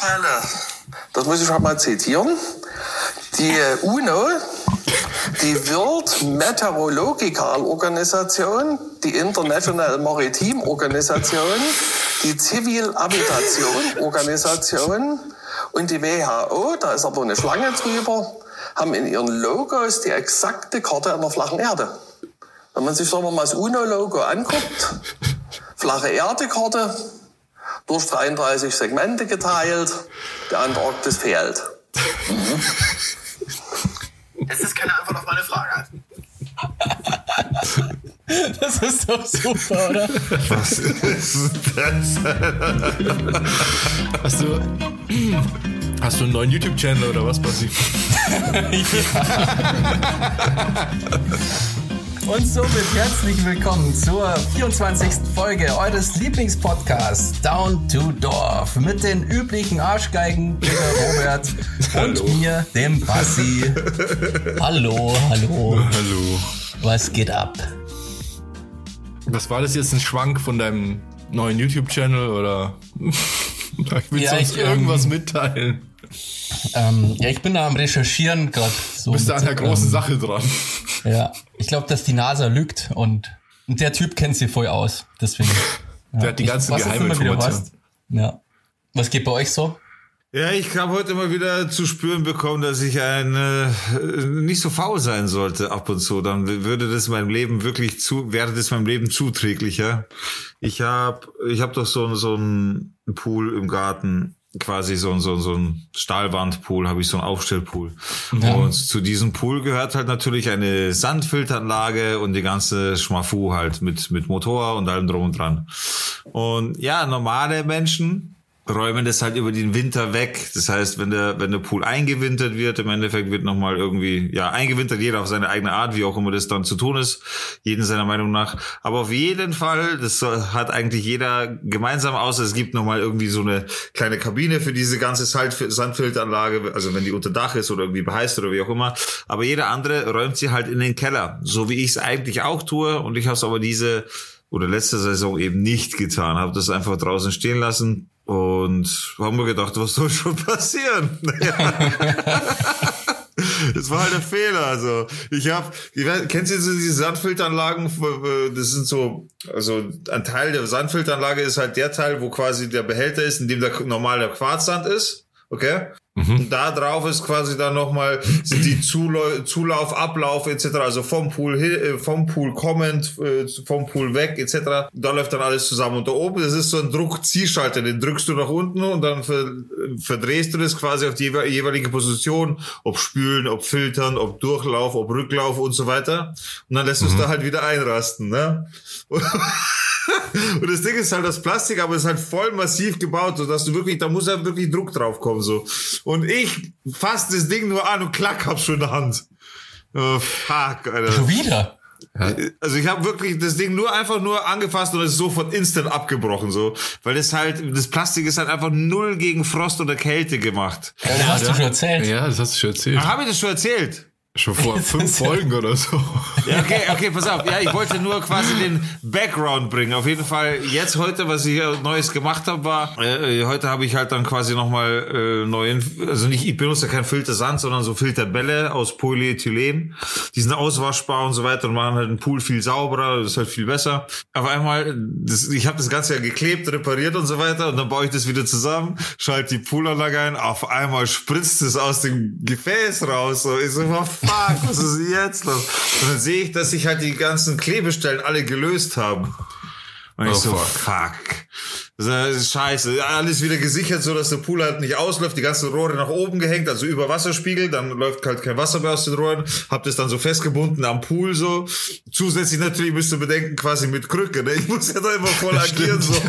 Fälle, das muss ich schon mal zitieren. Die UNO, die World Meteorological Organisation, die International Maritime Organisation, die Civil Aviation Organisation und die WHO, da ist aber eine Schlange drüber, haben in ihren Logos die exakte Karte einer flachen Erde. Wenn man sich sagen wir mal das UNO-Logo anguckt, flache Erde-Karte, durch 33 Segmente geteilt, der Antarktis fehlt. Mhm. Es ist keine Antwort auf meine Frage. Das ist doch super, oder? Was ist das? Hast du, hast du einen neuen YouTube-Channel oder was, Basti? Und somit herzlich willkommen zur 24. Folge eures Lieblingspodcasts Down to Dorf mit den üblichen Arschgeigen Digga Robert und mir, dem Bassi. Hallo, hallo. Hallo. Was geht ab? Was war das jetzt, ein Schwank von deinem neuen YouTube-Channel oder ich will Ja, sonst ich, irgendwas ähm, mitteilen? Ähm, ja, ich bin da am Recherchieren gerade. So Bist du mit, an der großen ähm, Sache dran? Ja, ich glaube, dass die NASA lügt und, und der Typ kennt sie voll aus. Deswegen. Ja. Der hat die ganzen was immer wieder Geheiminformationen. hast. Ja. Was geht bei euch so? Ja, ich habe heute mal wieder zu spüren bekommen, dass ich ein äh, nicht so faul sein sollte ab und zu. Dann würde das meinem Leben wirklich zu, wäre das meinem Leben zuträglicher. Ich habe, ich habe doch so, so einen Pool im Garten, quasi so, ein so, ein so ein Stahlwandpool, habe ich so einen Aufstellpool. Ja. Und zu diesem Pool gehört halt natürlich eine Sandfilteranlage und die ganze Schmafu halt mit mit Motor und allem drum und dran. Und ja, normale Menschen räumen das halt über den Winter weg. Das heißt, wenn der, wenn der Pool eingewintert wird, im Endeffekt wird nochmal irgendwie, ja, eingewintert jeder auf seine eigene Art, wie auch immer das dann zu tun ist. Jeden seiner Meinung nach. Aber auf jeden Fall, das hat eigentlich jeder gemeinsam, außer es gibt nochmal irgendwie so eine kleine Kabine für diese ganze Sandfilteranlage, also wenn die unter Dach ist oder irgendwie beheißt oder wie auch immer. Aber jeder andere räumt sie halt in den Keller. So wie ich es eigentlich auch tue. Und ich habe es aber diese oder letzte Saison eben nicht getan. Habe das einfach draußen stehen lassen und haben mir gedacht, was soll schon passieren? Das war halt der Fehler. Also ich habe, kennst du so diese Sandfilteranlagen? Das sind so, also ein Teil der Sandfilteranlage ist halt der Teil, wo quasi der Behälter ist, in dem der normale Quarzsand ist. Okay? Und da drauf ist quasi dann nochmal, die Zulau Zulauf, Ablauf etc., also vom Pool, hin- äh, vom Pool kommend, äh, vom Pool weg etc., da läuft dann alles zusammen. Und da oben, das ist so ein Druckziehschalter, den drückst du nach unten und dann ver verdrehst du das quasi auf die jewe- jeweilige Position, ob Spülen, ob Filtern, ob Durchlauf, ob Rücklauf und so weiter. Und dann lässt du es da halt wieder einrasten, ne? Und das Ding ist halt das Plastik, aber es ist halt voll massiv gebaut, so dass du wirklich, da muss ja wirklich Druck drauf kommen, so. Und ich fass das Ding nur an und klack, hab's schon in der Hand. Oh, fuck, Alter. Schon wieder? Also ich habe wirklich das Ding nur einfach nur angefasst und es ist sofort instant abgebrochen, so. Weil das halt, das Plastik ist halt einfach null gegen Frost oder Kälte gemacht. Ja, das hast du schon erzählt. Ja, das hast du schon erzählt. Habe ich das schon erzählt? Schon vor fünf Folgen oder so. Ja, okay, okay, pass auf. Ja, ich wollte nur quasi den Background bringen. Auf jeden Fall jetzt heute, was ich Neues gemacht habe, war, äh, heute habe ich halt dann quasi nochmal äh, neuen, also nicht, ich benutze kein Filtersand, sondern so Filterbälle aus Polyethylen. Die sind auswaschbar und so weiter und machen halt den Pool viel sauberer, das ist halt viel besser. Auf einmal, das, ich habe das Ganze ja geklebt, repariert und so weiter und dann baue ich das wieder zusammen, schalte die Poolanlage ein, auf einmal spritzt es aus dem Gefäß raus. So, ich so, fuck, was ist jetzt los? Und dann sehe ich, dass sich halt die ganzen Klebestellen alle gelöst haben. Und ich Oh, so, fuck. fuck. Das ist scheiße. Alles wieder gesichert, so dass der Pool halt nicht ausläuft. Die ganzen Rohre nach oben gehängt, also über Wasserspiegel. Dann läuft halt kein Wasser mehr aus den Rohren. Hab das dann so festgebunden am Pool so. Zusätzlich natürlich müsst ihr bedenken, quasi mit Krücke. Ne? Ich muss ja da immer voll agieren. So.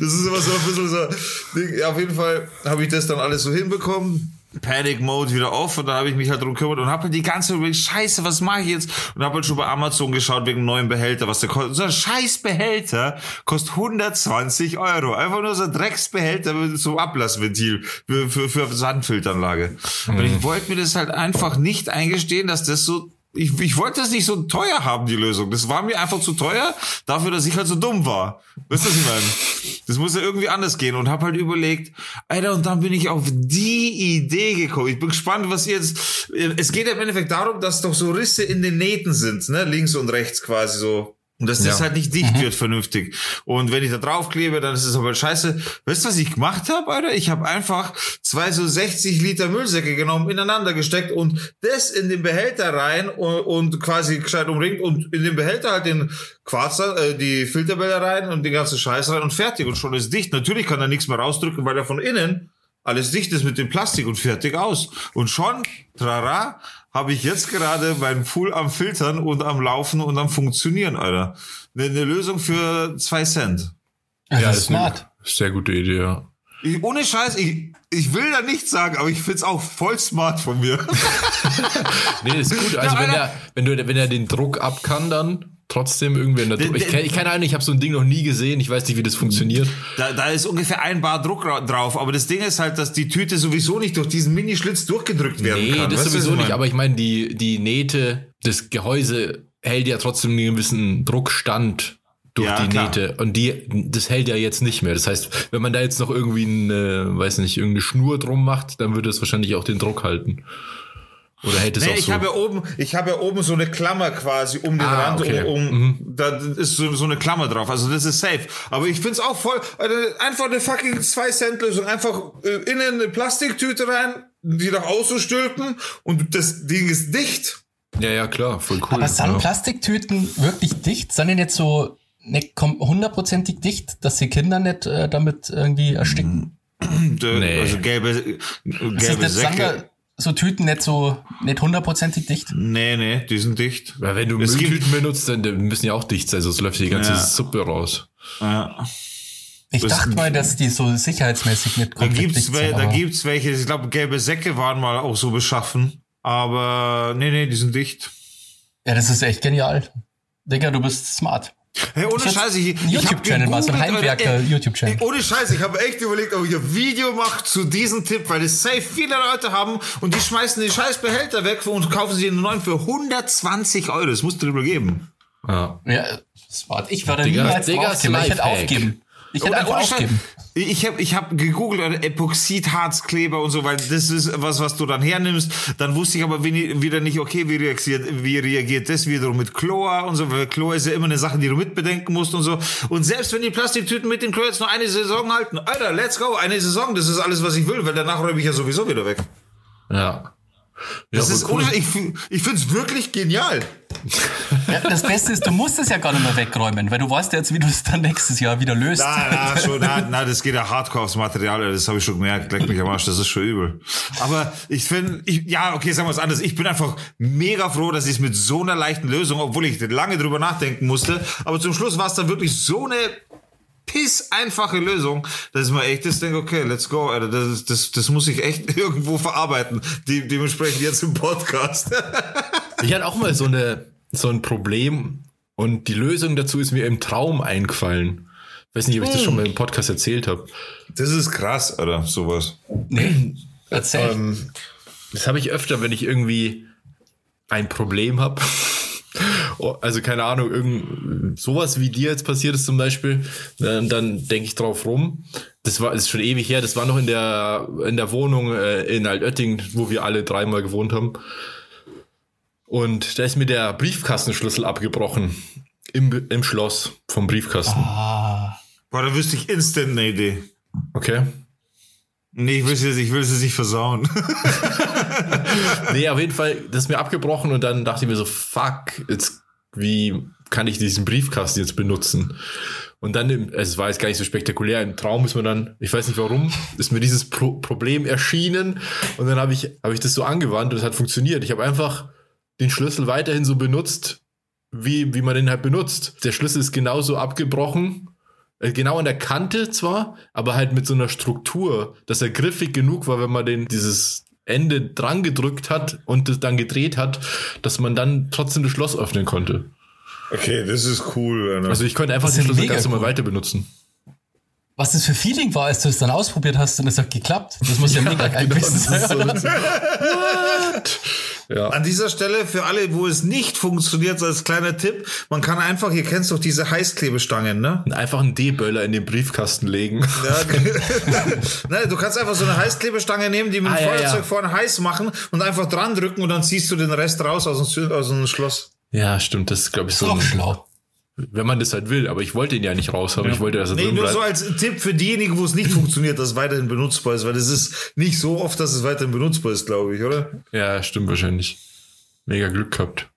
Das ist immer so ein bisschen so. Auf jeden Fall habe ich das dann alles so hinbekommen. Panic Mode wieder auf und dann habe ich mich halt drum gekümmert und habe halt die ganze Zeit scheiße, was mache ich jetzt? Und habe halt schon bei Amazon geschaut wegen neuen Behälter, was der kostet. So ein scheiß Behälter kostet 120 Euro. Einfach nur so ein Drecksbehälter mit so einem Ablassventil für, für, für Sandfilteranlage. Und ich wollte mir das halt einfach nicht eingestehen, dass das so ich, ich wollte das nicht so teuer haben, die Lösung. Das war mir einfach zu teuer, dafür, dass ich halt so dumm war. Weißt du, was ich meine? Das muss ja irgendwie anders gehen und habe halt überlegt, Alter, und dann bin ich auf die Idee gekommen. Ich bin gespannt, was ihr jetzt. Es geht ja im Endeffekt darum, dass doch so Risse in den Nähten sind, ne? Links und rechts quasi so. Und dass das Ja. halt nicht dicht wird vernünftig. Und wenn ich da draufklebe, dann ist es aber scheiße. Weißt du, was ich gemacht habe, Alter? Ich habe einfach zwei so 60 Liter Müllsäcke genommen, ineinander gesteckt und das in den Behälter rein und, und quasi gescheit umringt und in den Behälter halt den Quarz, äh, die Filterbälle rein und den ganzen Scheiß rein und fertig. Und schon ist dicht. Natürlich kann er nichts mehr rausdrücken, weil er von innen alles dicht ist mit dem Plastik und fertig aus. Und schon, trara, habe ich jetzt gerade meinen Pool am Filtern und am Laufen und am Funktionieren, Alter. Eine, eine Lösung für zwei Cent. Das Ja, ist ist smart. Eine sehr gute Idee, ja. Ich, ohne Scheiß, ich, ich will da nichts sagen, aber ich find's auch voll smart von mir. Nee, ist gut. Also Ja, wenn er, wenn du, wenn er den Druck ab kann, dann trotzdem irgendwie in der Druck. Ich, ich keine Ahnung, ich habe so ein Ding noch nie gesehen. Ich weiß nicht, wie das funktioniert. Da, da ist ungefähr ein Bar Druck ra- drauf, aber das Ding ist halt, dass die Tüte sowieso nicht durch diesen Minischlitz durchgedrückt werden Nee, kann. das Weißt du, was sowieso ich nicht. Aber ich meine, die, die Nähte, das Gehäuse hält ja trotzdem einen gewissen Druckstand durch Ja, die klar. Nähte. Und die, das hält ja jetzt nicht mehr. Das heißt, wenn man da jetzt noch irgendwie eine, weiß nicht, irgendeine Schnur drum macht, dann würde es wahrscheinlich auch den Druck halten. Oder hält es Nee, auch ich so. habe ja oben, ich habe ja oben so eine Klammer quasi um den Ah, Rand, okay. um, um da ist so, so eine Klammer drauf. Also das ist safe. Aber ich find's auch voll, Alter, einfach eine fucking 2 Cent Lösung, einfach äh, innen eine Plastiktüte rein, die nach außen stülpen und das Ding ist dicht. ja, ja, klar, voll cool. Aber sind ja. Plastiktüten wirklich dicht? Sind die nicht so nicht kom- hundertprozentig dicht, dass die Kinder nicht äh, damit irgendwie ersticken? Äh, Nee. Also gelbe, äh, gelbe Säcke. So Tüten nicht so nicht hundertprozentig dicht? Nee, nee, die sind dicht. Weil wenn du Es Mülltüten benutzt, dann die müssen ja auch dicht sein, sonst läuft die ganze Ja. Suppe raus. Ja. Ich Das- dachte mal, dass die so sicherheitsmäßig nicht Da komplett gibt's, dicht sind. da gibt's welche, ich glaube, gelbe Säcke waren mal auch so beschaffen. Aber nee, nee, die sind dicht. Ja, das ist echt genial. Digga, du bist smart. Hey, ohne Das Scheiße, ich, YouTube-Channel mal, so ein Heimwerker-YouTube-Channel. ey, Ohne Scheiße, ich habe echt überlegt, ob ich ein Video mache zu diesem Tipp, weil es safe viele Leute haben und die schmeißen den scheiß Behälter weg und kaufen sie einen neuen für 120 Euro. Das musst du drüber geben. Ja. Ja, smart. Ich würde Digga, niemals Digga, aufgeben. Ich hätte aufgeben. Ich hätte einfach aufgeben. Ich habe ich hab gegoogelt, oder Epoxidharzkleber und so, weil das ist was, was du dann hernimmst. Dann wusste ich aber wieder nicht, okay, wie reagiert, wie reagiert das wiederum mit Chlor und so, weil Chlor ist ja immer eine Sache, die du mitbedenken musst und so. Und selbst wenn die Plastiktüten mit dem Chlor jetzt nur eine Saison halten, Alter, let's go, eine Saison, das ist alles, was ich will, weil danach räume ich ja sowieso wieder weg. Ja. Das ja, ist, cool. ohne, ich, ich find's wirklich genial. Ja, das Beste ist, du musst es ja gar nicht mehr wegräumen, weil du weißt ja jetzt, wie du es dann nächstes Jahr wieder löst. Na, na, schon, na, na, das geht ja hardcore aufs Material, das habe ich schon gemerkt, leck mich am Arsch, das ist schon übel. Aber ich finde, ich, ja, okay, sagen wir es anders, ich bin einfach mega froh, dass ich es mit so einer leichten Lösung, obwohl ich lange drüber nachdenken musste, aber zum Schluss war es dann wirklich so eine piss einfache Lösung, dass ich mir echt das denke, okay, let's go, Alter, das, das, das muss ich echt irgendwo verarbeiten, De dementsprechend jetzt im Podcast. Ich hatte auch mal so eine so ein Problem und die Lösung dazu ist mir im Traum eingefallen. Ich weiß nicht, ob ich das schon mal im Podcast erzählt habe. Das ist krass, oder sowas. Nee, erzähl. Ähm, das habe ich öfter, wenn ich irgendwie ein Problem habe. Oh, Also keine Ahnung, irgend sowas wie dir jetzt passiert ist zum Beispiel, dann, dann denke ich drauf rum. Das war das ist schon ewig her. Das war noch in der in der Wohnung äh, in Altötting, wo wir alle dreimal gewohnt haben. Und da ist mir der Briefkastenschlüssel abgebrochen im, im Schloss vom Briefkasten. ah, Boah, da wüsste ich instant eine Idee. Okay. Nee, ich will es ich will es nicht versauen. Nee, auf jeden Fall, das ist mir abgebrochen und dann dachte ich mir so, fuck, jetzt, wie kann ich diesen Briefkasten jetzt benutzen? Und dann, es war jetzt gar nicht so spektakulär, im Traum ist mir dann, ich weiß nicht warum, ist mir dieses Pro Problem erschienen und dann habe ich, habe ich das so angewandt und es hat funktioniert. Ich habe einfach den Schlüssel weiterhin so benutzt, wie, wie man den halt benutzt. Der Schlüssel ist genauso abgebrochen, genau an der Kante zwar, aber halt mit so einer Struktur, dass er griffig genug war, wenn man den dieses Ende dran gedrückt hat und das dann gedreht hat, dass man dann trotzdem das Schloss öffnen konnte. Okay, das ist cool. Alter. Also ich konnte einfach Das den Schlüssel ganz normal cool. weiter benutzen. Was das für Feeling war, als du es dann ausprobiert hast und es hat geklappt. Das muss ja, mega geil genau, gewesen sein. so- What? Ja. An dieser Stelle für alle, wo es nicht funktioniert, so als kleiner Tipp, man kann einfach, ihr kennst doch diese Heißklebestangen, ne? Einfach einen D-Böller in den Briefkasten legen. Ja, Nein, du kannst einfach so eine Heißklebestange nehmen, die mit dem Ah, ja, Feuerzeug ja. vorne heiß machen und einfach dran drücken und dann ziehst du den Rest raus aus dem, aus dem Schloss. Ja, stimmt. Das ist, glaube ich, so. Auch ein- schlau. Wenn man das halt will. Aber ich wollte ihn ja nicht raus haben. Ich wollte, dass er Nee, drin nur bleibt. so als Tipp für diejenigen, wo es nicht funktioniert, dass es weiterhin benutzbar ist, weil das ist nicht so oft, dass es weiterhin benutzbar ist, glaube ich, oder? Ja, stimmt wahrscheinlich. Mega Glück gehabt.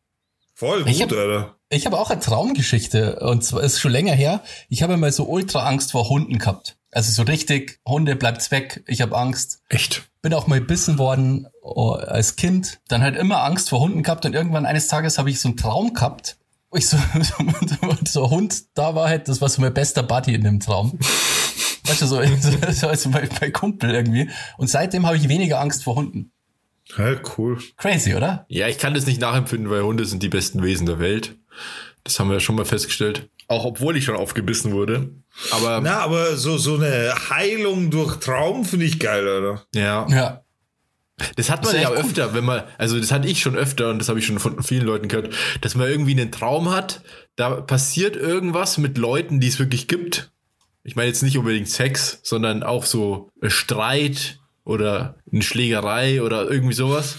Voll Ich gut, hab- Alter. Ich habe auch eine Traumgeschichte und zwar ist schon länger her. Ich habe mal so ultra Angst vor Hunden gehabt. Also so richtig, Hunde bleibt's weg, ich habe Angst. Echt? Bin auch mal gebissen worden oh, als Kind. Dann halt immer Angst vor Hunden gehabt und irgendwann eines Tages habe ich so einen Traum gehabt, ich so, so ein Hund da war halt, das war so mein bester Buddy in dem Traum. Weißt du, so, so, so als mein, mein Kumpel irgendwie. Und seitdem habe ich weniger Angst vor Hunden. Ja, cool. Crazy, oder? Ja, ich kann das nicht nachempfinden, weil Hunde sind die besten Wesen der Welt. Das haben wir ja schon mal festgestellt. Auch obwohl ich schon aufgebissen wurde. Aber Na, aber so, so eine Heilung durch Traum finde ich geil, Alter. ja, Ja. Das hat man Das ja cool. öfter, wenn man, also das hatte ich schon öfter und das habe ich schon von vielen Leuten gehört, dass man irgendwie einen Traum hat, da passiert irgendwas mit Leuten, die es wirklich gibt. Ich meine jetzt nicht unbedingt Sex, sondern auch so Streit oder eine Schlägerei oder irgendwie sowas.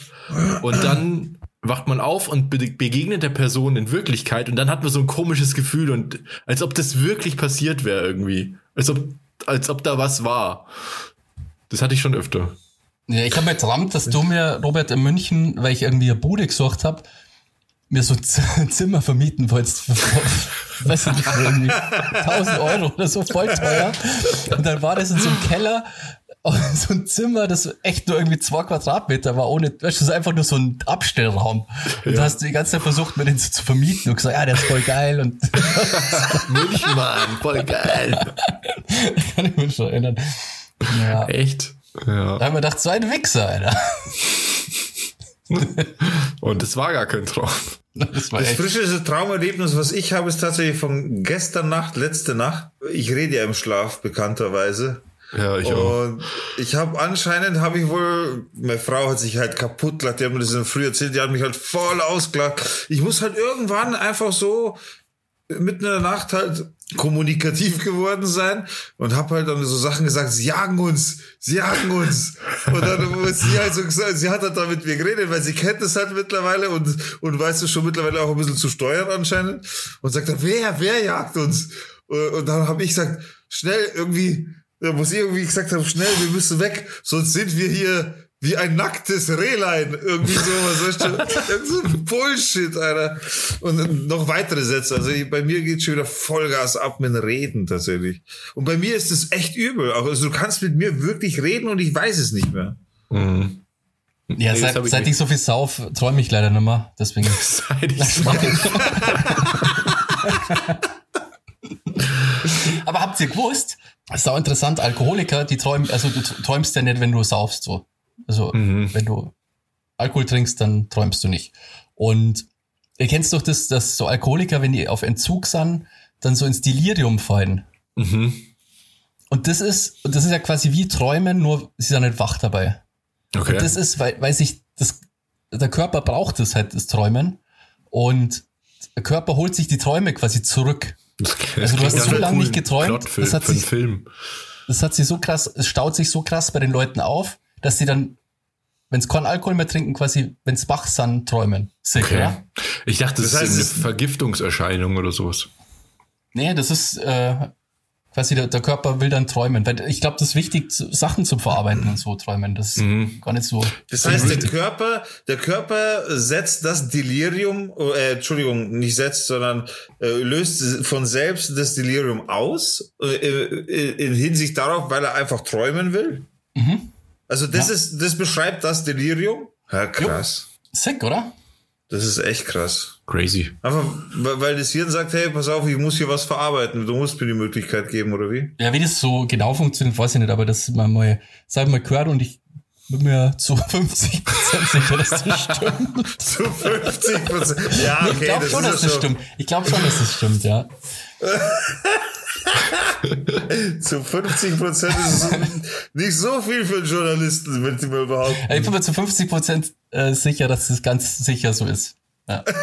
Und dann wacht man auf und be begegnet der Person in Wirklichkeit und dann hat man so ein komisches Gefühl und als ob das wirklich passiert wäre irgendwie. Als ob, als ob da was war. Das hatte ich schon öfter. Ja, ich habe mir geträumt, dass du mir, Robert, in München, weil ich irgendwie eine Bude gesucht habe, mir so ein Zimmer vermieten wolltest. Weiß ich nicht, irgendwie 1000 Euro oder so, voll teuer. Und dann war das in so einem Keller, so ein Zimmer, das echt nur irgendwie zwei Quadratmeter war, ohne, weißt du, das ist einfach nur so ein Abstellraum. Und du hast die ganze Zeit versucht, mir den so zu vermieten und gesagt, ja, der ist voll geil und München, Mann, voll geil. kann ich mich schon erinnern. Ja. Echt? Ja. Da haben wir gedacht, so ein Wichser, Alter. Und es war gar kein Traum. Das war Das echt. frischeste Traumerlebnis, was ich habe, ist tatsächlich von gestern Nacht, letzte Nacht. Ich rede ja im Schlaf, bekannterweise. Ja, ich auch. Und ich habe anscheinend, habe ich wohl, meine Frau hat sich halt kaputt gelacht, die hat mir das in der Früh erzählt, die hat mich halt voll ausgelacht. Ich muss halt irgendwann einfach so mitten in der Nacht halt kommunikativ geworden sein und habe halt dann so Sachen gesagt, sie jagen uns, sie jagen uns. Und dann muss sie halt so gesagt, sie hat halt da mit mir geredet, weil sie kennt es halt mittlerweile und, und weiß es schon mittlerweile auch ein bisschen zu steuern anscheinend. Und sagt dann, wer, wer jagt uns? Und, und dann habe ich gesagt, schnell irgendwie, da muss ich irgendwie gesagt haben, schnell, wir müssen weg, sonst sind wir hier wie ein nacktes Rehlein. Irgendwie sowas, weißt du? Irgend so Bullshit, Alter. Und noch weitere Sätze. Also ich- bei mir geht schon wieder Vollgas ab mit dem Reden tatsächlich. Und bei mir ist es echt übel. Auch, Also du kannst mit mir wirklich reden und ich weiß es nicht mehr. Ja, Nee, seit, ich seit ich so viel sauf, träume ich leider nicht mehr. Deswegen. Seit ich's mach. Aber habt ihr gewusst? Das ist auch interessant, Alkoholiker, die träumen, also du träumst ja nicht, wenn du saufst, so. Also, wenn du Alkohol trinkst, dann träumst du nicht. Und ihr kennt doch das, dass so Alkoholiker, wenn die auf Entzug sind, dann so ins Delirium fallen. Mhm. Und das ist, und das ist ja quasi wie Träumen, nur sie sind nicht wach dabei. Okay. Und das ist, weil, weil sich das, der Körper braucht das halt, das Träumen. Und der Körper holt sich die Träume quasi zurück. Das- Also du hast so lange nicht geträumt, Plot für, das hat für sich- Film. Das hat sich so krass, es staut sich so krass bei den Leuten auf, dass sie dann, wenn sie keinen Alkohol mehr trinken, quasi, wenn sie wach sind, träumen. Sick, Okay. ja? Ich dachte, das, Das heißt, ist es- eine Vergiftungserscheinung oder sowas. Nee, das ist äh, quasi der, der Körper will dann träumen. Weil ich glaube, das ist wichtig, Sachen zu verarbeiten und so träumen. Das ist Mhm. gar nicht so. Das heißt, der Körper, der Körper setzt das Delirium, äh, Entschuldigung, nicht setzt, sondern äh, löst von selbst das Delirium aus, äh, äh, in Hinsicht darauf, weil er einfach träumen will. Also das ist, das beschreibt das Delirium. Ja, krass. Sick, oder? Das ist echt krass. Crazy. Einfach, weil das Hirn sagt, hey, pass auf, ich muss hier was verarbeiten. Du musst mir die Möglichkeit geben, oder wie? Ja, wie das so genau funktioniert, weiß ich nicht, aber das mal mal, sag mal gehört und ich bin mir zu 50 sicher, dass das stimmt. Zu 50 Prozent. Ja, okay, ich glaube das schon, ist dass ja das stimmt. Ich glaube schon, dass das stimmt, ja. Zu 50 Prozent ist es nicht so viel für einen Journalisten, wenn sie mal behaupten. Ich bin mir zu 50 Prozent äh, sicher, dass das ganz sicher so ist. Ja.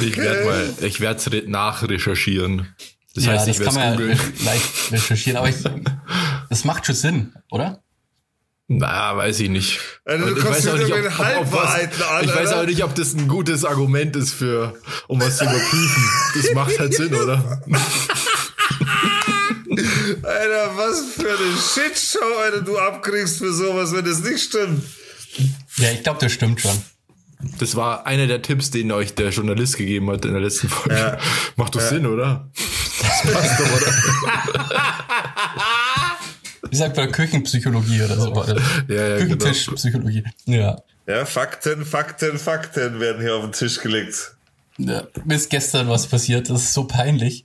Ich werde mal, ich werde es nachrecherchieren. Das ja, heißt, das ich kann man ja leicht recherchieren, aber ich, das macht schon Sinn, oder? Na, weiß ich nicht. Also, du ich kommst weiß auch mit nicht, ob, ob, ob was, Halbwahrheiten an, ich weiß auch nicht, ob das ein gutes Argument ist für, um was zu überprüfen. Das macht halt Sinn, oder? Alter, was für eine Shitshow, Alter, du abkriegst für sowas, wenn das nicht stimmt. Ja, ich glaube, das stimmt schon. Das war einer der Tipps, den euch der Journalist gegeben hat in der letzten Folge. Ja. Macht doch Sinn, oder? Das passt doch, oder? Wie sagt man Küchenpsychologie oder so? Oder Ja, ja, genau. Küchentischpsychologie. Ja. Ja, Fakten, Fakten, Fakten werden hier auf den Tisch gelegt. ja. Mir ist gestern was passiert, das ist so peinlich.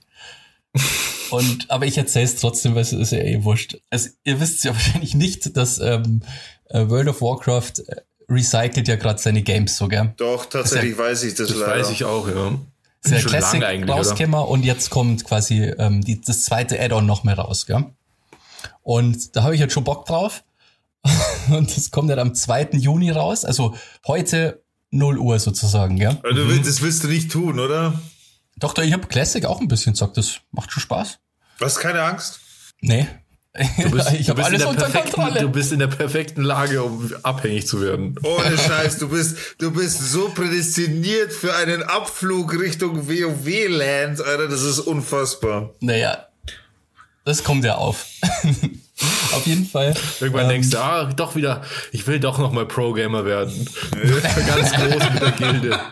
Und, aber ich erzähle es trotzdem, weil es ist ja eh wurscht. Also, ihr wisst ja wahrscheinlich nicht, dass ähm, äh, World of Warcraft äh, recycelt ja gerade seine Games so, gell? Doch, tatsächlich weiß ich das, Das leider. weiß ich auch, ja. ist ja Classic lange eigentlich, oder? rausgekommen und jetzt kommt quasi ähm, die, das zweite Add-on noch mehr raus, gell? Und da habe ich jetzt schon Bock drauf. und das kommt dann am 2. Juni raus, also heute 0 Uhr sozusagen, gell? Also, du willst, das willst du nicht tun, oder? Doch, doch, ich habe Classic auch ein bisschen gesagt, das macht schon Spaß. Du hast keine Angst? Nee. Du bist, ich habe alles unter Kontrolle. Du bist in der perfekten Lage, um abhängig zu werden. Ohne Scheiß, du bist, du bist so prädestiniert für einen Abflug Richtung WoW-Land, Alter, das ist unfassbar. Naja, das kommt ja auf. auf jeden Fall. Irgendwann ähm, denkst du, ah, doch wieder, ich will doch noch mal Pro-Gamer werden. Ganz groß mit der Gilde.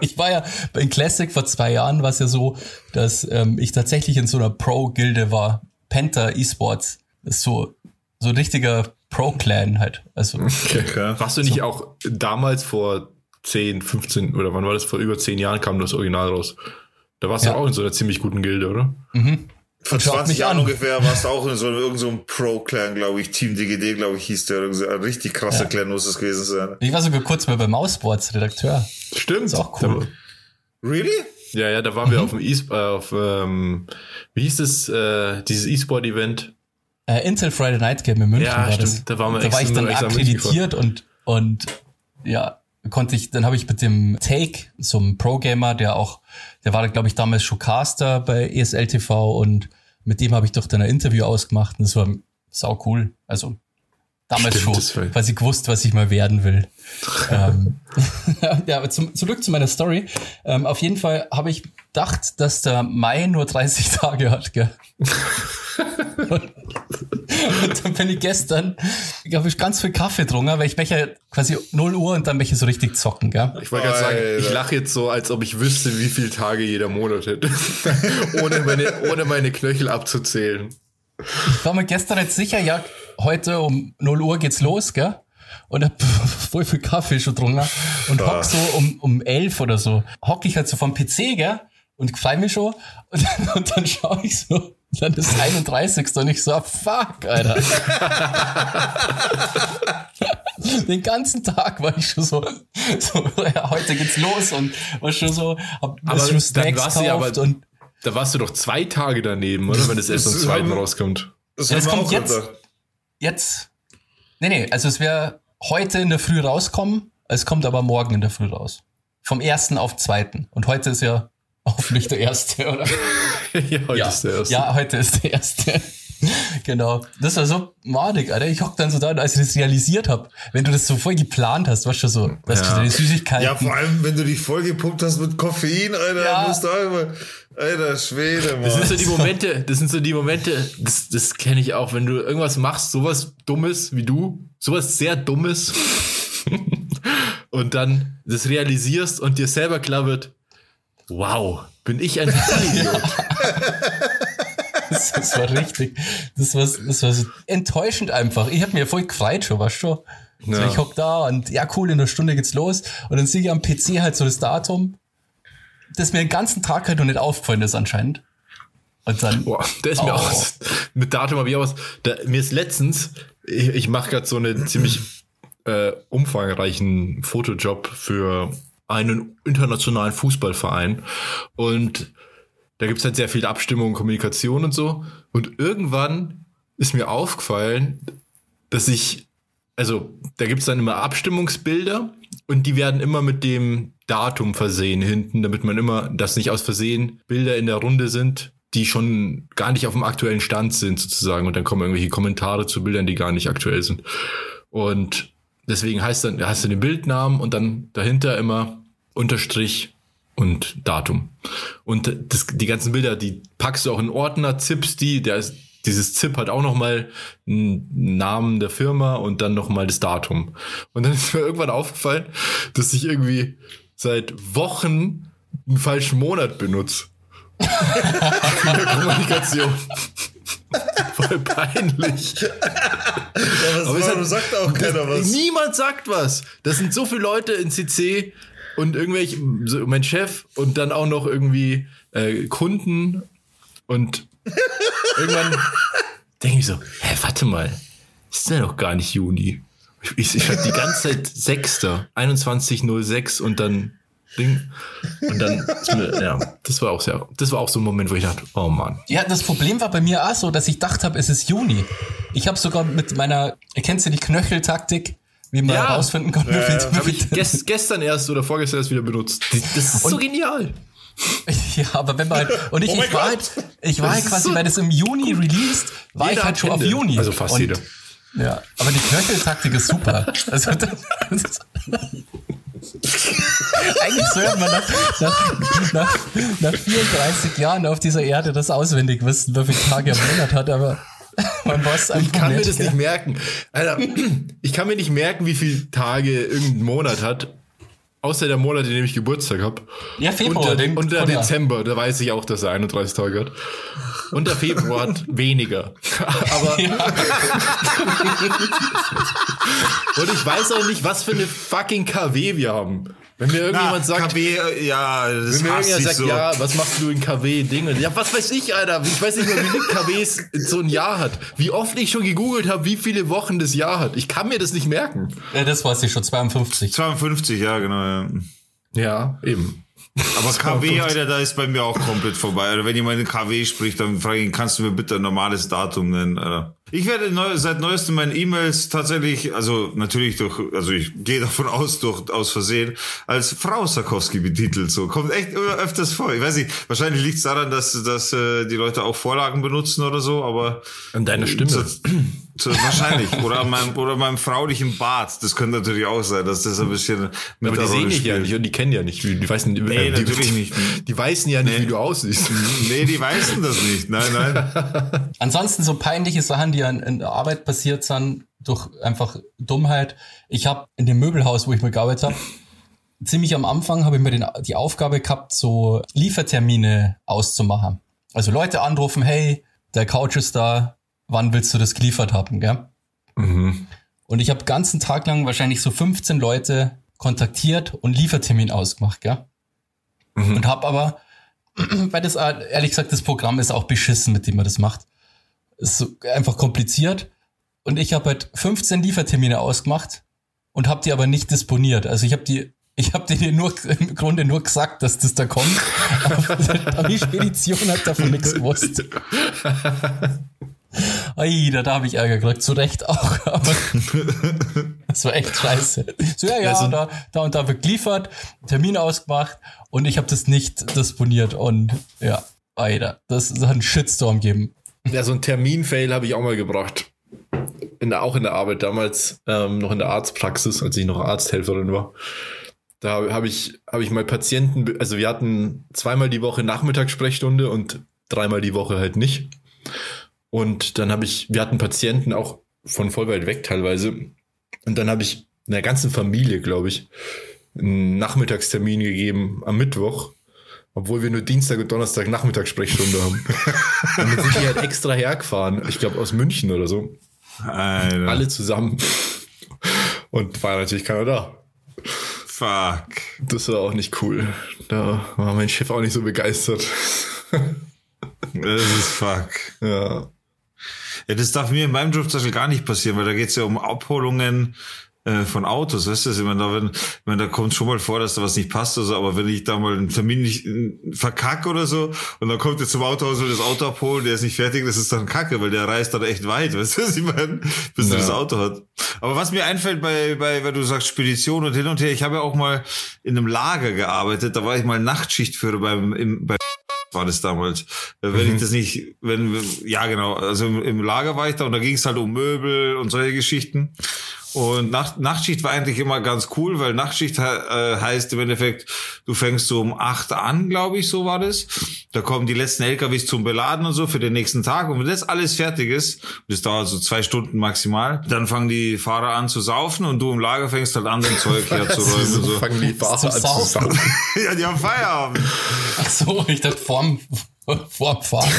Ich war ja in Classic vor zwei Jahren war es ja so, dass ähm, ich tatsächlich in so einer Pro-Gilde war. Penta Esports. Das ist so, so ein richtiger Pro-Clan halt. Also, Okay. Warst du nicht auch damals vor 10, 15 oder wann war das? Vor über 10 Jahren kam das Original raus. Da warst Ja. du auch in so einer ziemlich guten Gilde, oder? Vor Schaut 20 mich Jahren ungefähr warst du auch in so einem, so Pro-Clan, glaube ich. Team DGD, glaube ich, hieß der. So Ein richtig krasser Ja. Clan muss es gewesen sein. ich war sogar kurz mal bei Mousesports Redakteur. Stimmt. Ist auch cool. Really? Da, ja, ja, da waren wir auf dem e äh, auf, ähm, wie hieß das, äh, dieses E-Sport-Event? Äh, Intel Friday Night Game in München Ja, war stimmt. das. Da waren wir da war ich dann akkreditiert und, und ja, konnte ich, dann habe ich mit dem Take, so einem Pro-Gamer, der auch, der war, glaube ich, damals schon Caster bei ESL TV und mit dem habe ich doch dann ein Interview ausgemacht und das war sau cool. Also damals Stimmt, schon, weil ich gewusst, was ich mal werden will. ähm, ja, aber zum, zurück zu meiner Story. Ähm, auf jeden Fall habe ich gedacht, dass der Mai nur 30 Tage hat, gell? Und dann bin ich gestern, ich habe ich ganz viel Kaffee getrunken, weil ich möchte quasi 0 Uhr und dann möchte ich so richtig zocken, gell? Ich wollte gerade sagen, ich lache jetzt so, als ob ich wüsste, wie viele Tage jeder Monat hätte. ohne, meine, ohne meine Knöchel abzuzählen. Ich war mir gestern jetzt sicher, ja, heute um 0 Uhr geht's los, gell? Und hab voll viel Kaffee schon getrunken und hock so um, um 11 oder so, hock ich halt so vom PC, gell? Und freu mich schon und und dann schaue ich so, dann ist 31. und ich so, fuck, Alter. Den ganzen Tag war ich schon so, so ja, heute geht's los und war schon so, hab Aber schon dann Snacks warst du ja gekauft aber- und Da warst du doch zwei Tage daneben, oder? Wenn es erst am Das zweiten haben- rauskommt. Das Ja, das kommt auch jetzt. gedacht. jetzt. Nee, nee, also es wäre heute in der Früh rauskommen, es kommt aber morgen in der Früh raus. Vom ersten auf zweiten. Und heute ist ja hoffentlich der erste, oder? ja, heute ja. ist der erste. ja, heute ist der erste. genau. Das war so madig, Alter. Ich hock dann so da, als ich das realisiert habe, wenn du das so voll geplant hast, weißt du so, dass Ja. du die Süßigkeiten. Ja, vor allem, wenn du dich voll gepumpt hast mit Koffein, Alter, Ja. musst du auch immer, Alter, Schwede, Mann. Das sind so die Momente, das sind so die Momente, das, das kenne ich auch, wenn du irgendwas machst, sowas Dummes wie du, sowas sehr Dummes und dann das realisierst und dir selber klar wird, wow, bin ich ein Vollidiot. Das, das war richtig. Das war, das war so enttäuschend einfach. Ich habe mir voll gefreut schon, weißt du schon. So, Ja. ich hock da und ja, cool, in einer Stunde geht's los. Und dann sehe ich am PC halt so das Datum, das mir den ganzen Tag halt noch nicht aufgefallen ist anscheinend. Und dann, Boah, der ist mir Oh. auch was, mit Datum habe ich auch was. Da, mir ist letztens, ich, ich mache gerade so einen ziemlich äh, umfangreichen Fotojob für einen internationalen Fußballverein. Und da gibt's halt sehr viel Abstimmung, Kommunikation und so. Und irgendwann ist mir aufgefallen, dass ich, also da gibt's dann immer Abstimmungsbilder und die werden immer mit dem Datum versehen hinten, damit man immer, dass nicht aus Versehen Bilder in der Runde sind, die schon gar nicht auf dem aktuellen Stand sind sozusagen. Und dann kommen irgendwelche Kommentare zu Bildern, die gar nicht aktuell sind. Und deswegen heißt dann, heißt dann den Bildnamen und dann dahinter immer Unterstrich und Datum. Und das, die ganzen Bilder, die packst du auch in Ordner, zippst die, der ist, dieses ZIP hat auch nochmal einen Namen der Firma und dann nochmal das Datum. Und dann ist mir irgendwann aufgefallen, dass ich irgendwie seit Wochen einen falschen Monat benutze. in der Kommunikation. Voll peinlich. Aber es hat- sagt auch keiner was? Niemand sagt was. Das sind so viele Leute in CC und irgendwelche, so mein Chef und dann auch noch irgendwie äh, Kunden und irgendwann denke ich so, hä, warte mal, ist ja noch gar nicht Juni. Ich, ich hatte die ganze Zeit 6. 21.06 und dann Ding. Und dann, mir, ja, das war auch sehr, das war auch so ein Moment, wo ich dachte, oh Mann. Ja, das Problem war bei mir auch so, dass ich gedacht habe, es ist Juni. Ich habe sogar mit meiner, kennst du die Knöcheltaktik, wie man Ja. herausfinden kann, wie viel, wie Habe ich viel gest, gestern erst oder vorgestern erst wieder benutzt. Das ist so genial. Ja, aber wenn man halt, und ich, Oh ich war halt, ich war halt quasi, so weil das im Juni released, war Jeder ich halt schon auf. Juni. Also fast und, jeder. Ja, aber die Knöcheltaktik ist super. Also, das, das eigentlich sollte man nach, nach, nach, nach 34 Jahren auf dieser Erde das auswendig wissen, wie viele Tage er im Monat hat, aber Ich kann mir das nicht merken. Alter, ich kann mir nicht merken, wie viele Tage irgendein Monat hat. Außer der Monat, in dem ich Geburtstag habe. Ja, Februar, Und der, den- der- Dezember, da weiß ich auch, dass er 31 Tage hat. Und der Februar hat weniger. Aber. und ich weiß auch nicht, was für eine fucking KW wir haben. Wenn mir irgendjemand Na, sagt, KB, äh, ja, das wenn mir irgendjemand sagt, so. ja, was machst du in KW Dinge? Ja, was weiß ich, Alter? Ich weiß nicht mal, wie viele KWs so ein Jahr hat. Wie oft ich schon gegoogelt habe, wie viele Wochen das Jahr hat. Ich kann mir das nicht merken. Ja, das weiß ich schon, 52. 52, ja, genau. Ja. Ja, eben. Aber KW, Alter, da ist bei mir auch komplett vorbei. Alter, wenn jemand in KW spricht, dann frage ich ihn, kannst du mir bitte ein normales Datum nennen, Alter. Ich werde neu, seit neuestem meine E-Mails tatsächlich, also natürlich durch, also ich gehe davon aus, durch, aus Versehen, als Frau Sarkowski betitelt. So kommt echt immer öfters vor. Ich weiß nicht, wahrscheinlich liegt es daran, dass, dass äh, die Leute auch Vorlagen benutzen oder so, aber An deiner Stimme. Zu, wahrscheinlich. Oder meinem, oder meinem fraulichen Bart. Das könnte natürlich auch sein, dass das ein bisschen mit Aber der die sehen dich ja nicht und die kennen ja nicht. wie- Die weißen, Nee, äh, die, natürlich die, nicht. Die weißen ja nicht, wie du aussiehst. Nee, die weißen das nicht. Nein, nein. Ansonsten so peinliche Sachen, die an, in der Arbeit passiert sind, durch einfach Dummheit. Ich habe in dem Möbelhaus, wo ich mal gearbeitet habe, ziemlich am Anfang habe ich mir den, die Aufgabe gehabt, so Liefertermine auszumachen. Also Leute anrufen, hey, der Couch ist da, wann willst du das geliefert haben, gell? Und ich habe ganzen Tag lang wahrscheinlich so 15 Leute kontaktiert und Liefertermin ausgemacht, gell? Und habe aber, weil das ehrlich gesagt, das Programm ist auch beschissen, mit dem man das macht. Ist so einfach kompliziert. Und ich habe halt 15 Liefertermine ausgemacht und habe die aber nicht disponiert. Also ich habe die, ich habe denen nur im Grunde nur gesagt, dass das da kommt. aber die Spedition hat davon nichts gewusst. Ei, da, da habe ich Ärger gekriegt, zu Recht auch. Das war echt scheiße. So, ja, ja, Ja, so- da, da und da wird geliefert, Termin ausgemacht und ich habe das nicht disponiert. Und ja, Alter, das, das hat einen Shitstorm gegeben. Ja, so ein Terminfail habe ich auch mal gebracht. In der, auch in der Arbeit damals, ähm, noch in der Arztpraxis, als ich noch Arzthelferin war. Da habe ich, habe ich mal Patienten, also wir hatten zweimal die Woche Nachmittagssprechstunde und dreimal die Woche halt nicht. Und dann habe ich, wir hatten Patienten auch von voll weit weg teilweise. Und dann habe ich einer ganzen Familie, glaube ich, einen Nachmittagstermin gegeben am Mittwoch, obwohl wir nur Dienstag und Donnerstag Nachmittagssprechstunde haben. Und dann sind die halt extra hergefahren, ich glaube aus München oder so, Alter. alle zusammen. Und war natürlich keiner da. Fuck. Das war auch nicht cool. Da war mein Chef auch nicht so begeistert. Das ist fuck. Ja. Ja, das darf mir in meinem Job zum Beispiel gar nicht passieren, weil da geht's ja um Abholungen äh, von Autos, weißt du, ich meine, da, wenn, ich meine, da kommt schon mal vor, dass da was nicht passt oder so, aber wenn ich da mal einen Termin nicht äh, verkacke oder so und dann kommt jetzt zum Autohaus und das Auto abholen, der ist nicht fertig, das ist dann Kacke, weil der reist dann echt weit, weißt du, was ich meine, bis er Ja. das Auto hat. Aber was mir einfällt bei, bei, weil du sagst Spedition und hin und her, ich habe ja auch mal in einem Lager gearbeitet, da war ich mal Nachtschichtführer beim, im, bei war das damals. Äh, Wenn ich das nicht, wenn, ja genau, also im, im Lager war ich da und da ging es halt um Möbel und solche Geschichten. Und Nacht, Nachtschicht war eigentlich immer ganz cool, weil Nachtschicht äh, heißt im Endeffekt, du fängst so um acht an, glaube ich, so war das. Da kommen die letzten LKWs zum Beladen und so für den nächsten Tag. Und wenn das alles fertig ist, das dauert so zwei Stunden maximal, dann fangen die Fahrer an zu saufen und du im Lager fängst halt an, dein Zeug herzuräumen und so so. fangen die Fahrer an zu Saufen. saufen. ja, die haben Feierabend. Ach so, ich dachte vorm, vorm Fahren.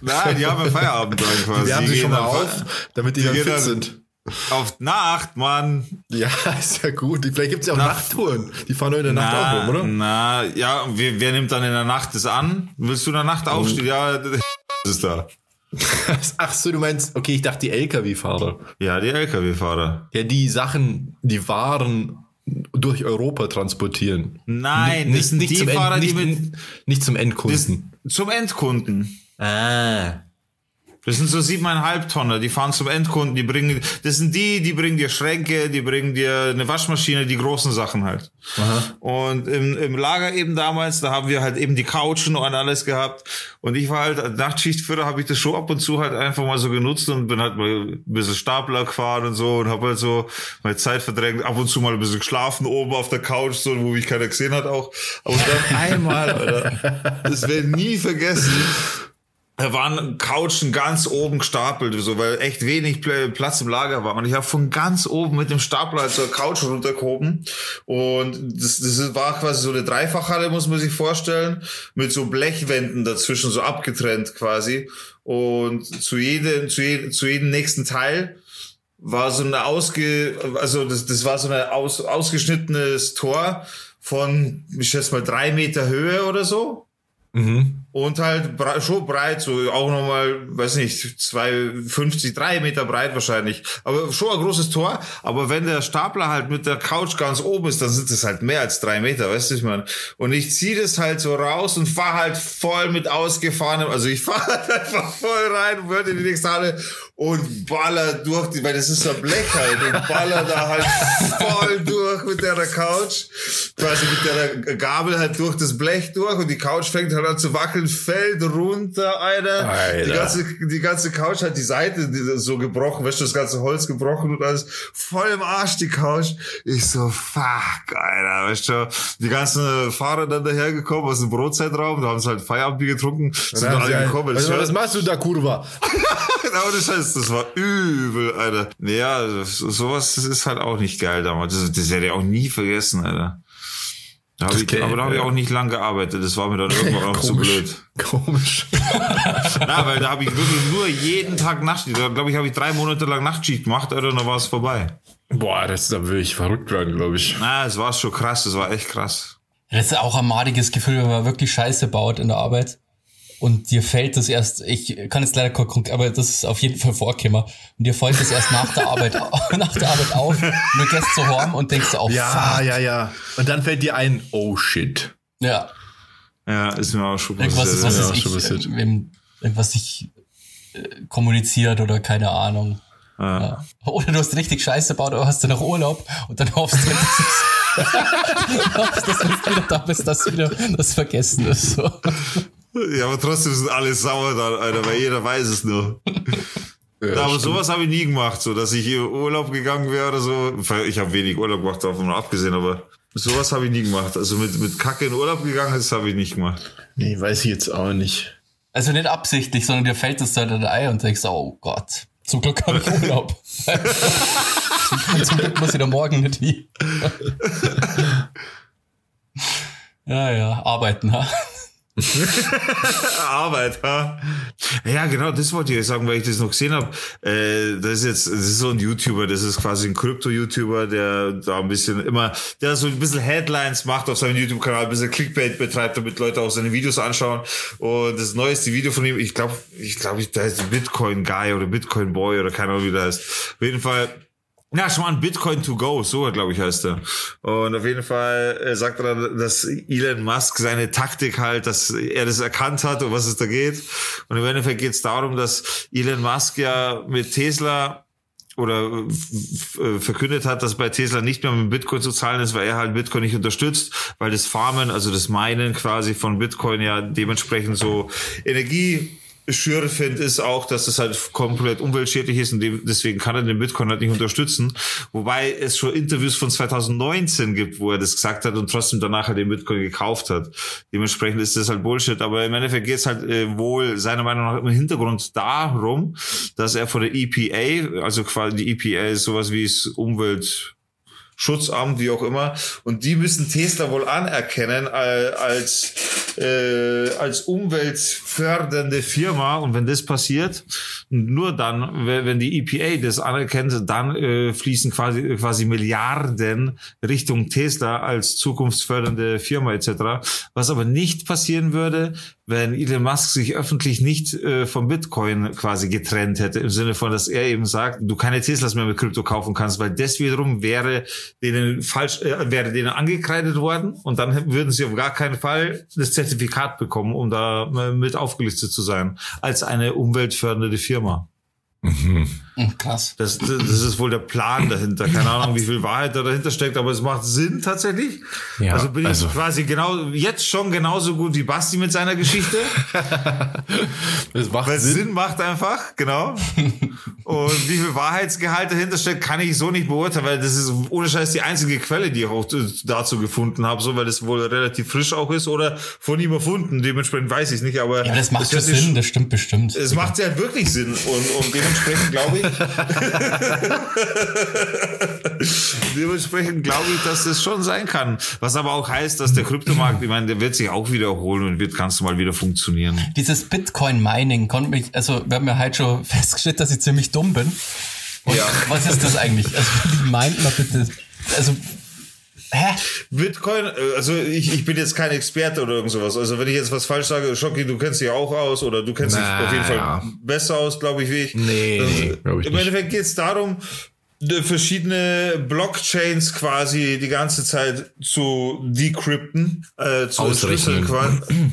Nein, die haben ja Feierabend dran quasi. Die haben Die sich schon gehen mal dann auf, damit die, die dann fit dann- sind. Auf Nacht, Mann. Ja, ist ja gut. Vielleicht gibt's ja auch Na- Nachttouren. Die fahren nur in der Nacht na, auch rum, oder? Na, ja, wer, wer nimmt dann in der Nacht das an? Willst du in der Nacht aufstehen? Ja, das ist da. Ach so, du meinst, okay, ich dachte die LKW-Fahrer. Ja, die LKW-Fahrer. Ja, die Sachen, die Waren durch Europa transportieren. Nein, das sind die zum Fahrer, End, die nicht, mit nicht zum das, Endkunden. zum Endkunden. ah. Das sind so siebeneinhalb Tonner, die fahren zum Endkunden, die bringen, das sind die, die bringen dir Schränke, die bringen dir eine Waschmaschine, die großen Sachen halt. Und im, im Lager eben damals, da haben wir halt eben die Couchen und alles gehabt. Und ich war halt als Nachtschichtführer, habe ich das schon ab und zu halt einfach mal so genutzt und bin halt mal ein bisschen Stapler gefahren und so und habe halt so meine Zeit verdrängt, ab und zu mal ein bisschen geschlafen oben auf der Couch, so wo mich keiner gesehen hat auch. Aber dann einmal, Alter, das werde nie vergessen. Da waren Couchen ganz oben gestapelt, so, weil echt wenig Pl- Platz im Lager war. Und ich habe von ganz oben mit dem Stapler zur Couch runtergehoben. Und das, das war quasi so eine Dreifachhalle, muss man sich vorstellen, mit so Blechwänden dazwischen, so abgetrennt quasi. Und zu jedem, zu jedem, zu jedem nächsten Teil war so eine ausge, also das, das war so ein aus, ausgeschnittenes Tor von, ich schätze mal, drei Meter Höhe oder so. Und halt schon breit, so auch nochmal, weiß nicht, 2,50, drei Meter breit wahrscheinlich. Aber schon ein großes Tor. Aber wenn der Stapler halt mit der Couch ganz oben ist, dann sind das halt mehr als drei Meter, weißt du, ich meine. Und ich ziehe das halt so raus und fahr halt voll mit ausgefahrenem, also ich fahr halt einfach voll rein, würde in die nächste Halle und baller durch, die, weil das ist so ein Blech halt, und baller da halt voll durch mit der Couch, quasi mit der Gabel halt durch das Blech durch und die Couch fängt halt an zu wackeln, fällt runter, Alter. Alter. Die ganze, die ganze Couch hat die Seite so gebrochen, weißt du, das ganze Holz gebrochen und alles voll im Arsch, die Couch. Ich so, fuck, Alter, weißt du, die ganzen Fahrer dann dahergekommen aus dem Brotzeitraum, da haben sie halt Feierabend getrunken, sind dann alle gekommen. was, Das was machst du da, Kurva? Genau, das heißt, das war übel, Alter. Ja, so- sowas das ist halt auch nicht geil damals. Das, das werde ich auch nie vergessen, Alter. Da hab Das ich, geht, aber da habe ich auch nicht lang gearbeitet. Das war mir dann irgendwann auch zu blöd. Komisch. Na, weil da habe ich wirklich nur jeden Tag Nachtschicht. Da glaube ich, habe ich drei Monate lang Nachtschicht gemacht, Alter, und dann war es vorbei. Boah, das, da würde ich verrückt werden, glaube ich. Na, es war schon krass, das war echt krass. Das ist auch ein madiges Gefühl, wenn man wirklich Scheiße baut in der Arbeit. Und dir fällt das erst, ich kann jetzt leider konkret, aber das ist auf jeden Fall vorgekommen. Und dir fällt das erst nach der Arbeit, nach der Arbeit auf. Und du gehst zu Horn und denkst, oh Ja, fuck. ja, ja. Und dann fällt dir ein, oh shit. Ja. Ja, ist mir auch schon Irgendwas ist, was ja, ist ich, passiert. äh, irgendwas sich äh, kommuniziert oder keine Ahnung. Ja. Oder du hast richtig Scheiße gebaut, aber hast du noch Urlaub und dann hoffst du, dass, es, hoffst, dass du wieder da bist, dass wieder das vergessen ist. So. Ja, aber trotzdem sind alle sauer dann, Alter, weil jeder weiß es nur. Ja, aber sowas habe ich nie gemacht, so dass ich in Urlaub gegangen wäre oder so. Ich habe wenig Urlaub gemacht, davon mal abgesehen, aber sowas habe ich nie gemacht. Also mit, mit Kacke in Urlaub gegangen, das habe ich nicht gemacht. Nee, weiß ich jetzt auch nicht. Also nicht absichtlich, sondern dir fällt das dann in Ei und denkst, oh Gott, zum Glück habe ich Urlaub. zum, zum Glück muss ich da morgen nicht hin. ja, ja, arbeiten, ha. Arbeit, ha? Ja, genau, das wollte ich euch sagen, weil ich das noch gesehen habe. Äh, das ist jetzt, das ist so ein YouTuber, das ist quasi ein Krypto-YouTuber, der da ein bisschen immer, der so ein bisschen Headlines macht auf seinem YouTube-Kanal, ein bisschen Clickbait betreibt, damit Leute auch seine Videos anschauen. Und das neueste Video von ihm, ich glaube, ich glaube, der heißt Bitcoin Guy oder Bitcoin Boy oder keine Ahnung, wie der heißt. Auf jeden Fall Ja, Schmarrn, Bitcoin to go, so glaube ich heißt er. Und auf jeden Fall äh, sagt er dann, dass Elon Musk seine Taktik halt, dass er das erkannt hat, um was es da geht. Und im Endeffekt geht es darum, dass Elon Musk ja mit Tesla oder äh, verkündet hat, dass bei Tesla nicht mehr mit Bitcoin zu zahlen ist, weil er halt Bitcoin nicht unterstützt, weil das Farmen, also das Minen quasi von Bitcoin ja dementsprechend so Energie schürfend ist auch, dass das halt komplett umweltschädlich ist und deswegen kann er den Bitcoin halt nicht unterstützen. Wobei es schon Interviews von 2019 gibt, wo er das gesagt hat und trotzdem danach halt den Bitcoin gekauft hat. Dementsprechend ist das halt Bullshit. Aber im Endeffekt geht es halt äh, wohl seiner Meinung nach im Hintergrund darum, dass er von der EPA, also quasi die EPA ist sowas wie das Umwelt Schutzamt, wie auch immer. Und die müssen Tesla wohl anerkennen als, äh, als umweltfördernde Firma. Und wenn das passiert, nur dann, wenn die EPA das anerkennt, dann äh, fließen quasi, quasi Milliarden Richtung Tesla als zukunftsfördernde Firma etc. Was aber nicht passieren würde, wenn Elon Musk sich öffentlich nicht äh, vom Bitcoin quasi getrennt hätte, im Sinne von, dass er eben sagt, du keine Teslas mehr mit Krypto kaufen kannst, weil das wiederum wäre denen falsch, äh, wäre denen angekreidet worden und dann würden sie auf gar keinen Fall das Zertifikat bekommen, um da äh, mit aufgelistet zu sein, als eine umweltfördernde Firma. Mhm. Krass. Das, das ist wohl der Plan dahinter. Keine Ahnung, wie viel Wahrheit da dahinter steckt, aber es macht Sinn tatsächlich. Ja, also bin ich also quasi genau jetzt schon genauso gut wie Basti mit seiner Geschichte. es macht Weil Sinn. Sinn macht einfach, genau. Und wie viel Wahrheitsgehalt dahinter steckt, kann ich so nicht beurteilen, weil das ist ohne Scheiß die einzige Quelle, die ich auch dazu gefunden habe, so weil das wohl relativ frisch auch ist oder von ihm erfunden. Dementsprechend weiß ich es nicht, aber ja, das macht das Sinn, das stimmt bestimmt. Es macht ja wirklich Sinn und, und dementsprechend glaube ich, Dementsprechend glaube ich, dass das schon sein kann. Was aber auch heißt, dass der Kryptomarkt, ich meine, der wird sich auch wiederholen und wird ganz normal wieder funktionieren. Dieses Bitcoin-Mining konnte mich, also wir haben ja halt schon festgestellt, dass ich ziemlich dumm bin. Und ja. was ist das eigentlich? Also wie meint man bitte? Also Hä? Bitcoin, äh, also ich, ich bin jetzt kein Experte oder irgend sowas. Also wenn ich jetzt was falsch sage, Schocki, du kennst dich auch aus oder du kennst naja. dich auf jeden Fall besser aus, glaube ich, wie ich. Nee, nee ich Im Endeffekt geht es darum, verschiedene Blockchains quasi die ganze Zeit zu decrypten, äh, zu entschlüsseln,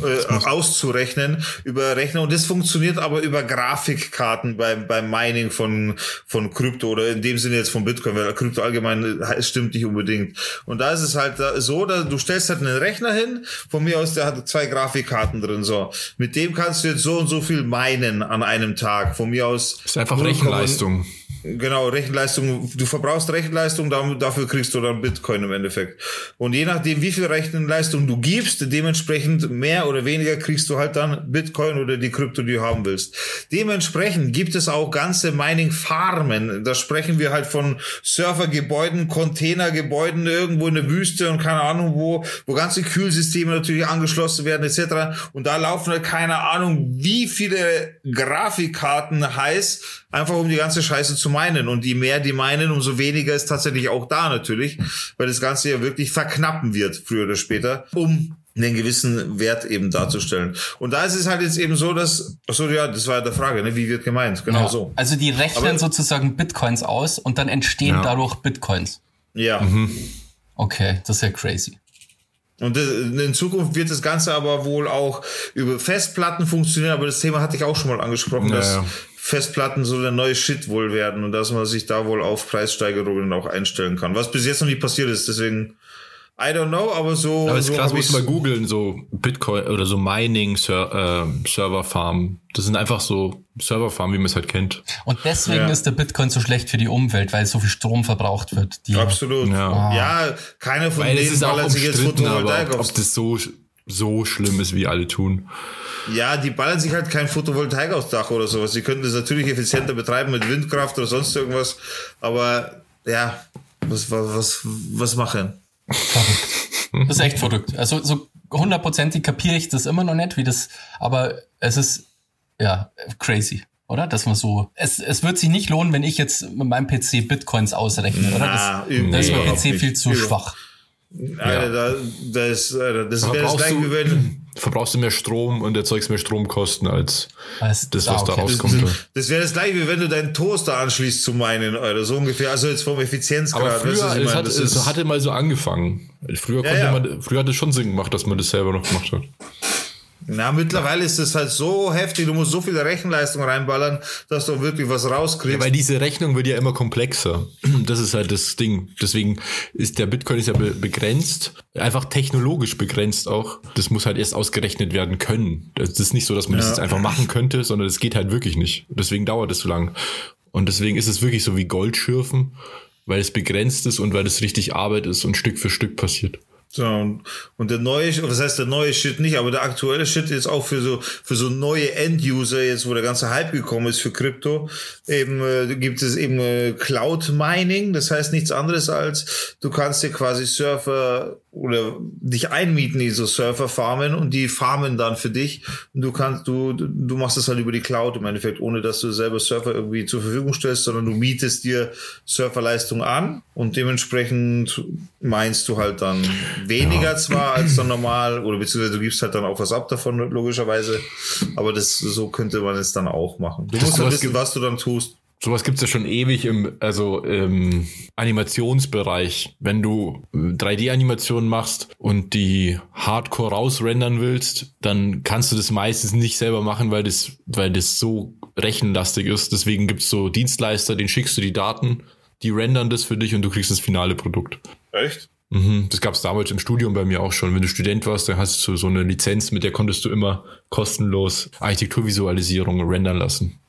äh, auszurechnen über Rechner. Und das funktioniert aber über Grafikkarten beim, beim Mining von, von Krypto oder in dem Sinne jetzt von Bitcoin, weil Krypto allgemein stimmt nicht unbedingt. Und da ist es halt so, dass du stellst halt einen Rechner hin, von mir aus, der hat zwei Grafikkarten drin, so. Mit dem kannst du jetzt so und so viel minen an einem Tag. Von mir aus. Das ist einfach Rechenleistung. Genau, Rechenleistung. Du verbrauchst Rechenleistung, dafür kriegst du dann Bitcoin im Endeffekt. Und je nachdem, wie viel Rechenleistung du gibst, dementsprechend mehr oder weniger kriegst du halt dann Bitcoin oder die Krypto, die du haben willst. Dementsprechend gibt es auch ganze Mining-Farmen. Da sprechen wir halt von Servergebäuden, Containergebäuden irgendwo in der Wüste und keine Ahnung wo, wo ganze Kühlsysteme natürlich angeschlossen werden etc. Und da laufen halt keine Ahnung, wie viele Grafikkarten heiß einfach um die ganze Scheiße zu meinen. Und je mehr die meinen, umso weniger ist tatsächlich auch da natürlich, weil das Ganze ja wirklich verknappen wird, früher oder später, um einen gewissen Wert eben darzustellen. Und da ist es halt jetzt eben so, dass, ach so, ja, das war ja der Frage, ne? wie wird gemeint? Genau ja, so. Also die rechnen Aber, sozusagen Bitcoins aus und dann entstehen ja. dadurch Bitcoins. Ja. Mhm. Okay, das ist ja crazy. Und in Zukunft wird das Ganze aber wohl auch über Festplatten funktionieren, aber das Thema hatte ich auch schon mal angesprochen, ja, dass Festplatten so der neue Shit wohl werden und dass man sich da wohl auf Preissteigerungen auch einstellen kann. Was bis jetzt noch nicht passiert ist, deswegen I don't know, aber so. Aber ist so krass, muss mal googeln, so Bitcoin oder so Mining Ser äh, Serverfarm. Das sind einfach so Serverfarmen, wie man es halt kennt. Und deswegen ja. ist der Bitcoin so schlecht für die Umwelt, weil so viel Strom verbraucht wird. Absolut. Ja, ja keiner von weil denen ballert sich jetzt Photovoltaik ob, ob das so so schlimm ist, wie alle tun. Ja, die ballern sich halt kein Photovoltaik aufs Dach oder sowas. Sie könnten das natürlich effizienter betreiben mit Windkraft oder sonst irgendwas. Aber ja, was, was, was machen? Verrückt. Das ist echt verrückt. Also so hundertprozentig kapiere ich das immer noch nicht, wie das, aber es ist ja crazy, oder? Dass man so. Es, es wird sich nicht lohnen, wenn ich jetzt mit meinem PC Bitcoins ausrechne, oder? Das, da ist mein PC viel zu schwach. Alter, ja. da, das, das wäre das gleiche, wie wenn, verbrauchst du mehr Strom und erzeugst mehr Stromkosten als Als- das, was da okay. rauskommt. Das, das wäre das gleiche, wie wenn du deinen Toaster anschließt zu meinen, oder so ungefähr. Also jetzt vom Effizienzgrad. Aber weißt du, früher, was ich es, hat, Das es hatte mal so angefangen. Früher, konnte ja. Man, früher hat es schon Sinn gemacht, dass man das selber noch gemacht hat. Na, mittlerweile ist es halt so heftig, du musst so viel Rechenleistung reinballern, dass du wirklich was rauskriegst. Weil diese Rechnung wird ja immer komplexer. Das ist halt das Ding. Deswegen ist der Bitcoin ist ja be begrenzt, einfach technologisch begrenzt auch. Das muss halt erst ausgerechnet werden können. Das ist nicht so, dass man das Ja. jetzt einfach machen könnte, sondern es geht halt wirklich nicht. Deswegen dauert es so lang. Und deswegen ist es wirklich so wie Goldschürfen, weil es begrenzt ist und weil es richtig Arbeit ist und Stück für Stück passiert. So, und, und der neue, was heißt der neue Shit nicht, aber der aktuelle Shit ist auch für so, für so neue End-User, jetzt wo der ganze Hype gekommen ist für Krypto, eben äh, gibt es eben äh, Cloud Mining, das heißt nichts anderes als, du kannst dir quasi Surfer oder dich einmieten in so Surfer farmen und die farmen dann für dich. Und du kannst, du, du machst das halt über die Cloud im Endeffekt, ohne dass du selber Surfer irgendwie zur Verfügung stellst, sondern du mietest dir Surferleistung an und dementsprechend meinst du halt dann weniger zwar als dann normal oder beziehungsweise du gibst halt dann auch was ab davon logischerweise, aber das so könnte man es dann auch machen. Du Das musst halt wissen, gibt- was du dann tust. Sowas gibt's ja schon ewig im, also im Animationsbereich. Wenn du äh, 3D-Animationen machst und die Hardcore rausrendern willst, dann kannst du das meistens nicht selber machen, weil das, weil das so rechenlastig ist. Deswegen gibt's so Dienstleister, denen schickst du die Daten, die rendern das für dich und du kriegst das finale Produkt. Echt? Mhm, das gab's damals im Studium bei mir auch schon. Wenn du Student warst, dann hast du so eine Lizenz, mit der konntest du immer kostenlos Architekturvisualisierung rendern lassen.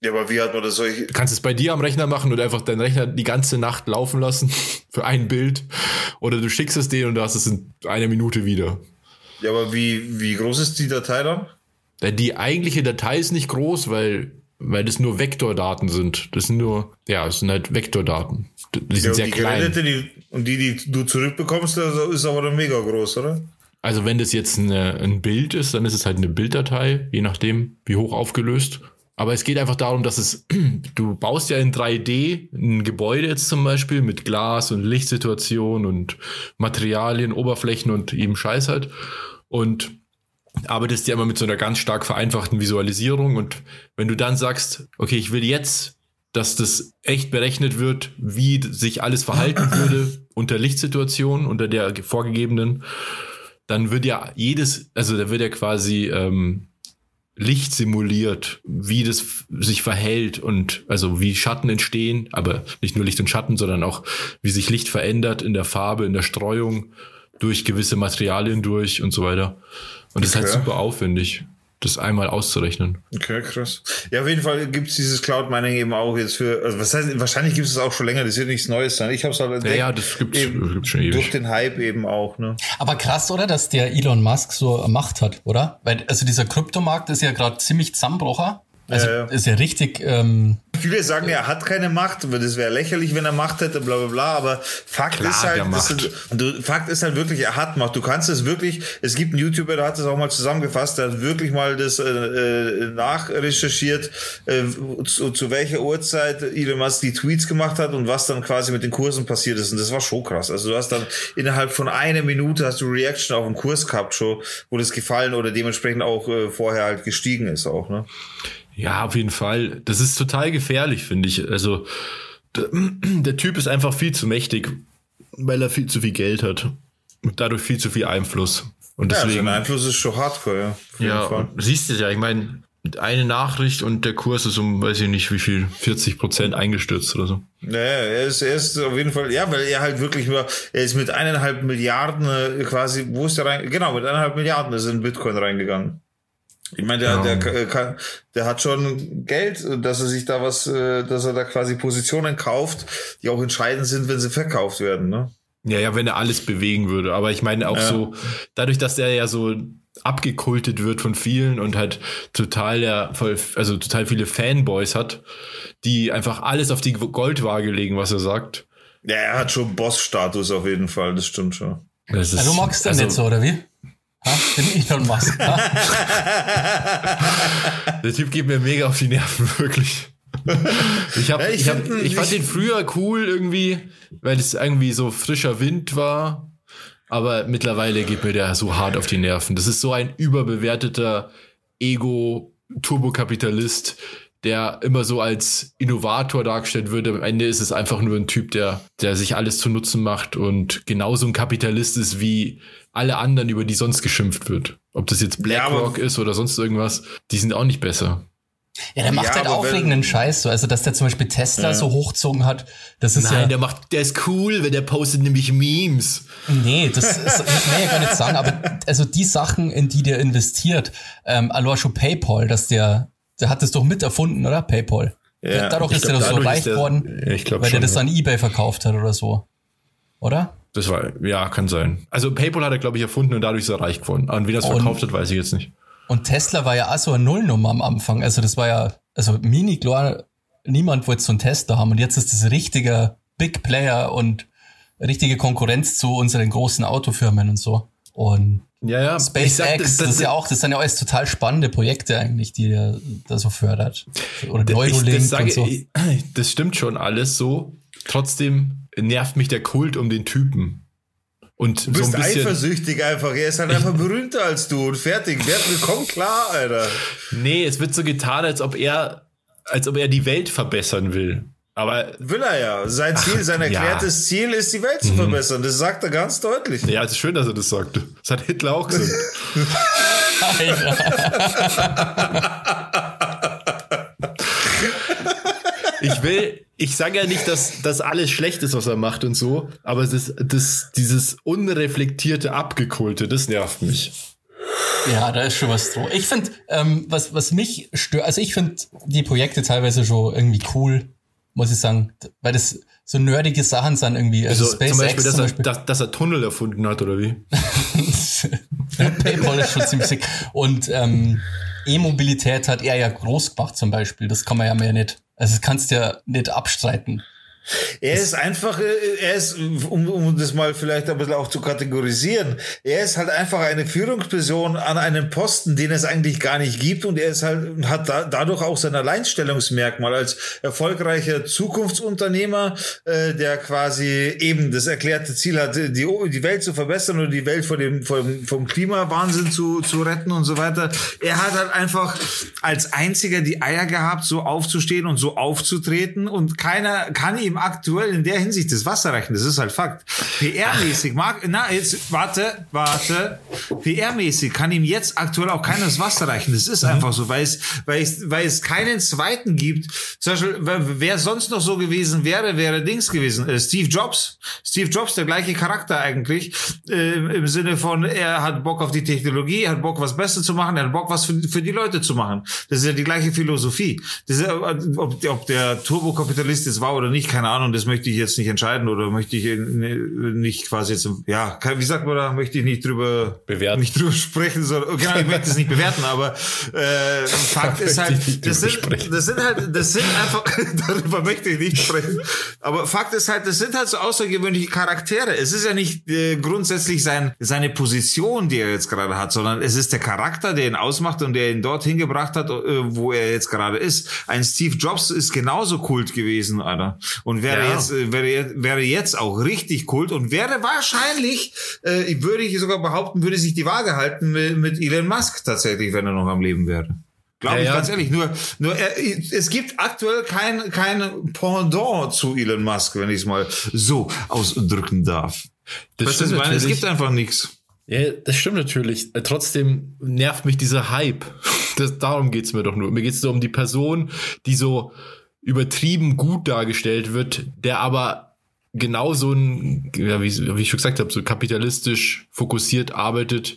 Ja, aber wie hat man das solche? Du kannst es bei dir am Rechner machen und einfach deinen Rechner die ganze Nacht laufen lassen für ein Bild. Oder du schickst es denen und du hast es in einer Minute wieder. Ja, aber wie, wie groß ist die Datei dann? Die eigentliche Datei ist nicht groß, weil, weil das nur Vektordaten sind. Das sind nur, ja, es sind halt Vektordaten. Die sind Ja, sehr die klein. die, und die, die du zurückbekommst, also ist aber dann mega groß, oder? Also wenn das jetzt eine, ein Bild ist, dann ist es halt eine Bilddatei, je nachdem, wie hoch aufgelöst. Aber es geht einfach darum, dass es, du baust ja in 3D ein Gebäude jetzt zum Beispiel mit Glas und Lichtsituation und Materialien, Oberflächen und eben Scheiß halt. Und arbeitest ja immer mit so einer ganz stark vereinfachten Visualisierung. Und wenn du dann sagst, okay, ich will jetzt, dass das echt berechnet wird, wie sich alles verhalten würde unter Lichtsituation, unter der vorgegebenen, dann wird ja jedes, also da wird ja quasi ähm, Licht simuliert, wie das sich verhält und also wie Schatten entstehen, aber nicht nur Licht und Schatten, sondern auch wie sich Licht verändert in der Farbe, in der Streuung, durch gewisse Materialien durch und so weiter. Und das ist halt Okay. super aufwendig, das einmal auszurechnen. Okay, krass. Ja, auf jeden Fall gibt's dieses Cloud Mining eben auch jetzt für, also was heißt, wahrscheinlich gibt es auch schon länger, das wird nichts Neues sein. Ich habe es halt Ja, entdeckt. ja, das eben das gibt's schon durch ewig. den Hype eben auch, ne? Aber krass, oder, dass der Elon Musk so Macht hat, oder? Weil, also dieser Kryptomarkt ist ja gerade ziemlich zusammenbrocher. Also Ja, ja. ist ja richtig, ähm, Viele sagen, er hat keine Macht, aber das wäre lächerlich, wenn er Macht hätte, bla bla bla. Aber Fakt Klar, ist halt, ist, du, Fakt ist halt wirklich, er hat Macht. Du kannst es wirklich, es gibt einen YouTuber, der hat das auch mal zusammengefasst, der hat wirklich mal das äh, äh, nachrecherchiert, äh, zu, zu welcher Uhrzeit Elon Musk die Tweets gemacht hat und was dann quasi mit den Kursen passiert ist. Und das war schon krass. Also du hast dann innerhalb von einer Minute hast du Reaction auf den Kurs gehabt, schon, wo das gefallen oder dementsprechend auch äh, vorher halt gestiegen ist auch, ne? Ja, auf jeden Fall. Das ist total gefährlich, finde ich. Also der, Typ ist einfach viel zu mächtig, weil er viel zu viel Geld hat und dadurch viel zu viel Einfluss. Und Ja, deswegen, sein Einfluss ist schon hardcore, ja. Ja, siehst du ja, ich meine, eine Nachricht und der Kurs ist um, weiß ich nicht, wie viel, 40 Prozent eingestürzt oder so. Ja, er ist, er ist auf jeden Fall, ja, weil er halt wirklich nur, er ist mit eineinhalb Milliarden äh, quasi, wo ist er rein? Genau, mit eineinhalb Milliarden ist er in Bitcoin reingegangen. Ich meine, der, Ja. der, kann- der hat schon Geld, dass er sich da was, äh, dass er da quasi Positionen kauft, die auch entscheidend sind, wenn sie verkauft werden, ne? Ja, ja, wenn er alles bewegen würde. Aber ich meine auch Ja. so, dadurch, dass er ja so abgekultet wird von vielen und halt total der, also total viele Fanboys hat, die einfach alles auf die Goldwaage legen, was er sagt. Ja, er hat schon Boss-Status auf jeden Fall, das stimmt schon. Das ist, also du magst den also, nicht so, oder wie? Ha? Den Elon Musk. Der Typ geht mir mega auf die Nerven, wirklich. Ich, hab, Ja, ich ich, hab, ich fand ich- den früher cool irgendwie, weil es irgendwie so frischer Wind war. Aber mittlerweile geht mir der so hart auf die Nerven. Das ist so ein überbewerteter Ego-Turbokapitalist, der immer so als Innovator dargestellt wird. Am Ende ist es einfach nur ein Typ, der, der sich alles zu Nutzen macht und genauso ein Kapitalist ist wie alle anderen, über die sonst geschimpft wird. Ob das jetzt BlackRock Ja, ist oder sonst irgendwas, die sind auch nicht besser. Ja, der macht Ja, halt aufregenden Scheiß. So. Also, dass der zum Beispiel Tesla so hochzogen hat, das ist ja. Nein, der macht, der ist cool, wenn der postet nämlich Memes. Nee, das ist, das kann ich ja gar nicht sagen, aber also die Sachen, in die der investiert, ähm, allein schon PayPal, dass der, der hat das doch mit erfunden, oder? PayPal. Ja, Dadurch ist glaub, er doch so reich geworden, Ja, weil schon, der das ja. an Ebay verkauft hat oder so. Oder? Das war, ja, kann sein. Also PayPal hat er, glaube ich, erfunden und dadurch ist er reich geworden. Und wie das verkauft hat, weiß ich jetzt nicht. Und Tesla war ja auch so eine Nullnummer am Anfang. Also das war ja, also mini klar, niemand wollte so einen Tesla haben. Und jetzt ist das richtiger Big Player und richtige Konkurrenz zu unseren großen Autofirmen und so. Und Ja, ja. SpaceX, das, ist ja auch, das sind ja alles total spannende Projekte eigentlich, die er da so fördert. Oder Neurolink ich, das, sage, und so. ich- das stimmt schon alles so. Trotzdem nervt mich der Kult um den Typen. Und Du bist so ein bisschen. eifersüchtig einfach. Er ist halt einfach berühmter als du und fertig. Wer komm klar, Alter. Nee, es wird so getan, als ob er, als ob er die Welt verbessern will. Aber Will er ja. Sein Ziel, sein ja. erklärtes Ziel ist, die Welt zu verbessern. Das sagt er ganz deutlich. ja, es ist schön, dass er das sagt. Das hat Hitler auch gesagt. ich will, ich sage ja nicht, dass das alles schlecht ist, was er macht und so, aber es ist, das, dieses unreflektierte, abgekohlte, das nervt mich. Ja, da ist schon was dran. Ich finde, ähm, was, was mich stört, also ich finde die Projekte teilweise schon irgendwie cool, muss ich sagen, weil das so nerdige Sachen sind irgendwie. Also, Also, SpaceX zum Beispiel, dass, zum er, Beispiel. dass, dass er Tunnel erfunden hat, oder wie? PayPal ist schon ziemlich sick. Und ähm, E-Mobilität hat er ja groß gemacht zum Beispiel. Das kann man ja mehr nicht. Also das kannst du ja nicht abstreiten. Er ist einfach, äh, er ist, um, um das mal vielleicht ein bisschen auch zu kategorisieren, er ist halt einfach eine Führungsperson an einem Posten, den es eigentlich gar nicht gibt und er ist halt, hat da, dadurch auch sein Alleinstellungsmerkmal als erfolgreicher Zukunftsunternehmer, äh, der quasi eben das erklärte Ziel hat, die, die Welt zu verbessern oder die Welt vor dem, vom, vom Klimawahnsinn zu, zu retten und so weiter. Er hat halt einfach als einziger die Eier gehabt, so aufzustehen und so aufzutreten und keiner kann ihm aktuell in der Hinsicht das Wasser reichen. Das ist halt Fakt. PR-mäßig mag, na, jetzt, warte, warte. PR-mäßig kann ihm jetzt aktuell auch keiner das Wasser reichen. Das ist einfach so, weil es, weil es, weil es keinen zweiten gibt. Zum Beispiel, wer, sonst noch so gewesen wäre, wäre Dings gewesen. Äh, Steve Jobs. Steve Jobs, der gleiche Charakter eigentlich. Äh, Im Sinne von, er hat Bock auf die Technologie, er hat Bock, was Besser zu machen, er hat Bock, was für, für die Leute zu machen. Das ist ja die gleiche Philosophie. Das ist, ob, ob der Turbokapitalist jetzt war oder nicht, keine Ahnung, das möchte ich jetzt nicht entscheiden oder möchte ich äh, nicht quasi jetzt, ja, wie sagt man da, möchte ich nicht drüber Bewerten. nicht drüber sprechen, sondern genau, ich möchte es nicht bewerten, aber äh, Fakt ist halt, das sind, das sind halt, das sind einfach, darüber möchte ich nicht sprechen, aber Fakt ist halt, das sind halt so außergewöhnliche Charaktere. Es ist ja nicht äh, grundsätzlich sein, seine Position, die er jetzt gerade hat, sondern es ist der Charakter, der ihn ausmacht und der ihn dorthin gebracht hat, äh, wo er jetzt gerade ist. Ein Steve Jobs ist genauso Kult gewesen, Alter. Und wäre Ja. jetzt, äh, wäre, jetzt- wäre jetzt auch richtig Kult und wäre wahrscheinlich, äh, würde ich sogar behaupten, würde sich die Waage halten mit, mit Elon Musk tatsächlich, wenn er noch am Leben wäre. Glaube Ja, ich ja. ganz ehrlich. Nur, nur er, es gibt aktuell kein, kein Pendant zu Elon Musk, wenn ich es mal so ausdrücken darf. Das ich meine? es gibt einfach nichts. Ja, das stimmt natürlich. Äh, Trotzdem nervt mich dieser Hype. Das, darum geht's mir doch nur. Mir geht's so um die Person, die so übertrieben gut dargestellt wird, der aber genauso ein, ja, wie, wie ich schon gesagt habe, so kapitalistisch fokussiert arbeitet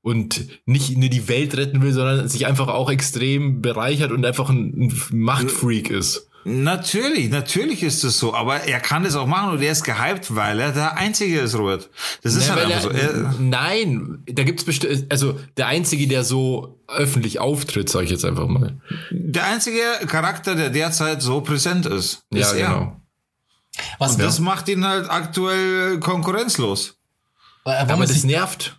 und nicht nur die Welt retten will, sondern sich einfach auch extrem bereichert und einfach ein, ein Machtfreak ist. Natürlich, natürlich ist es so, aber er kann es auch machen und er ist gehypt, weil er der Einzige ist, Robert. Das ist Ja, halt weil einfach so. er, nein, da gibt's bestimmt, also der Einzige, der so öffentlich auftritt, sage ich jetzt einfach mal. der einzige Charakter, der derzeit so präsent ist, Ja, ist er. genau. Was, Und das macht ihn halt aktuell konkurrenzlos. wenn Aber man das sich, nervt.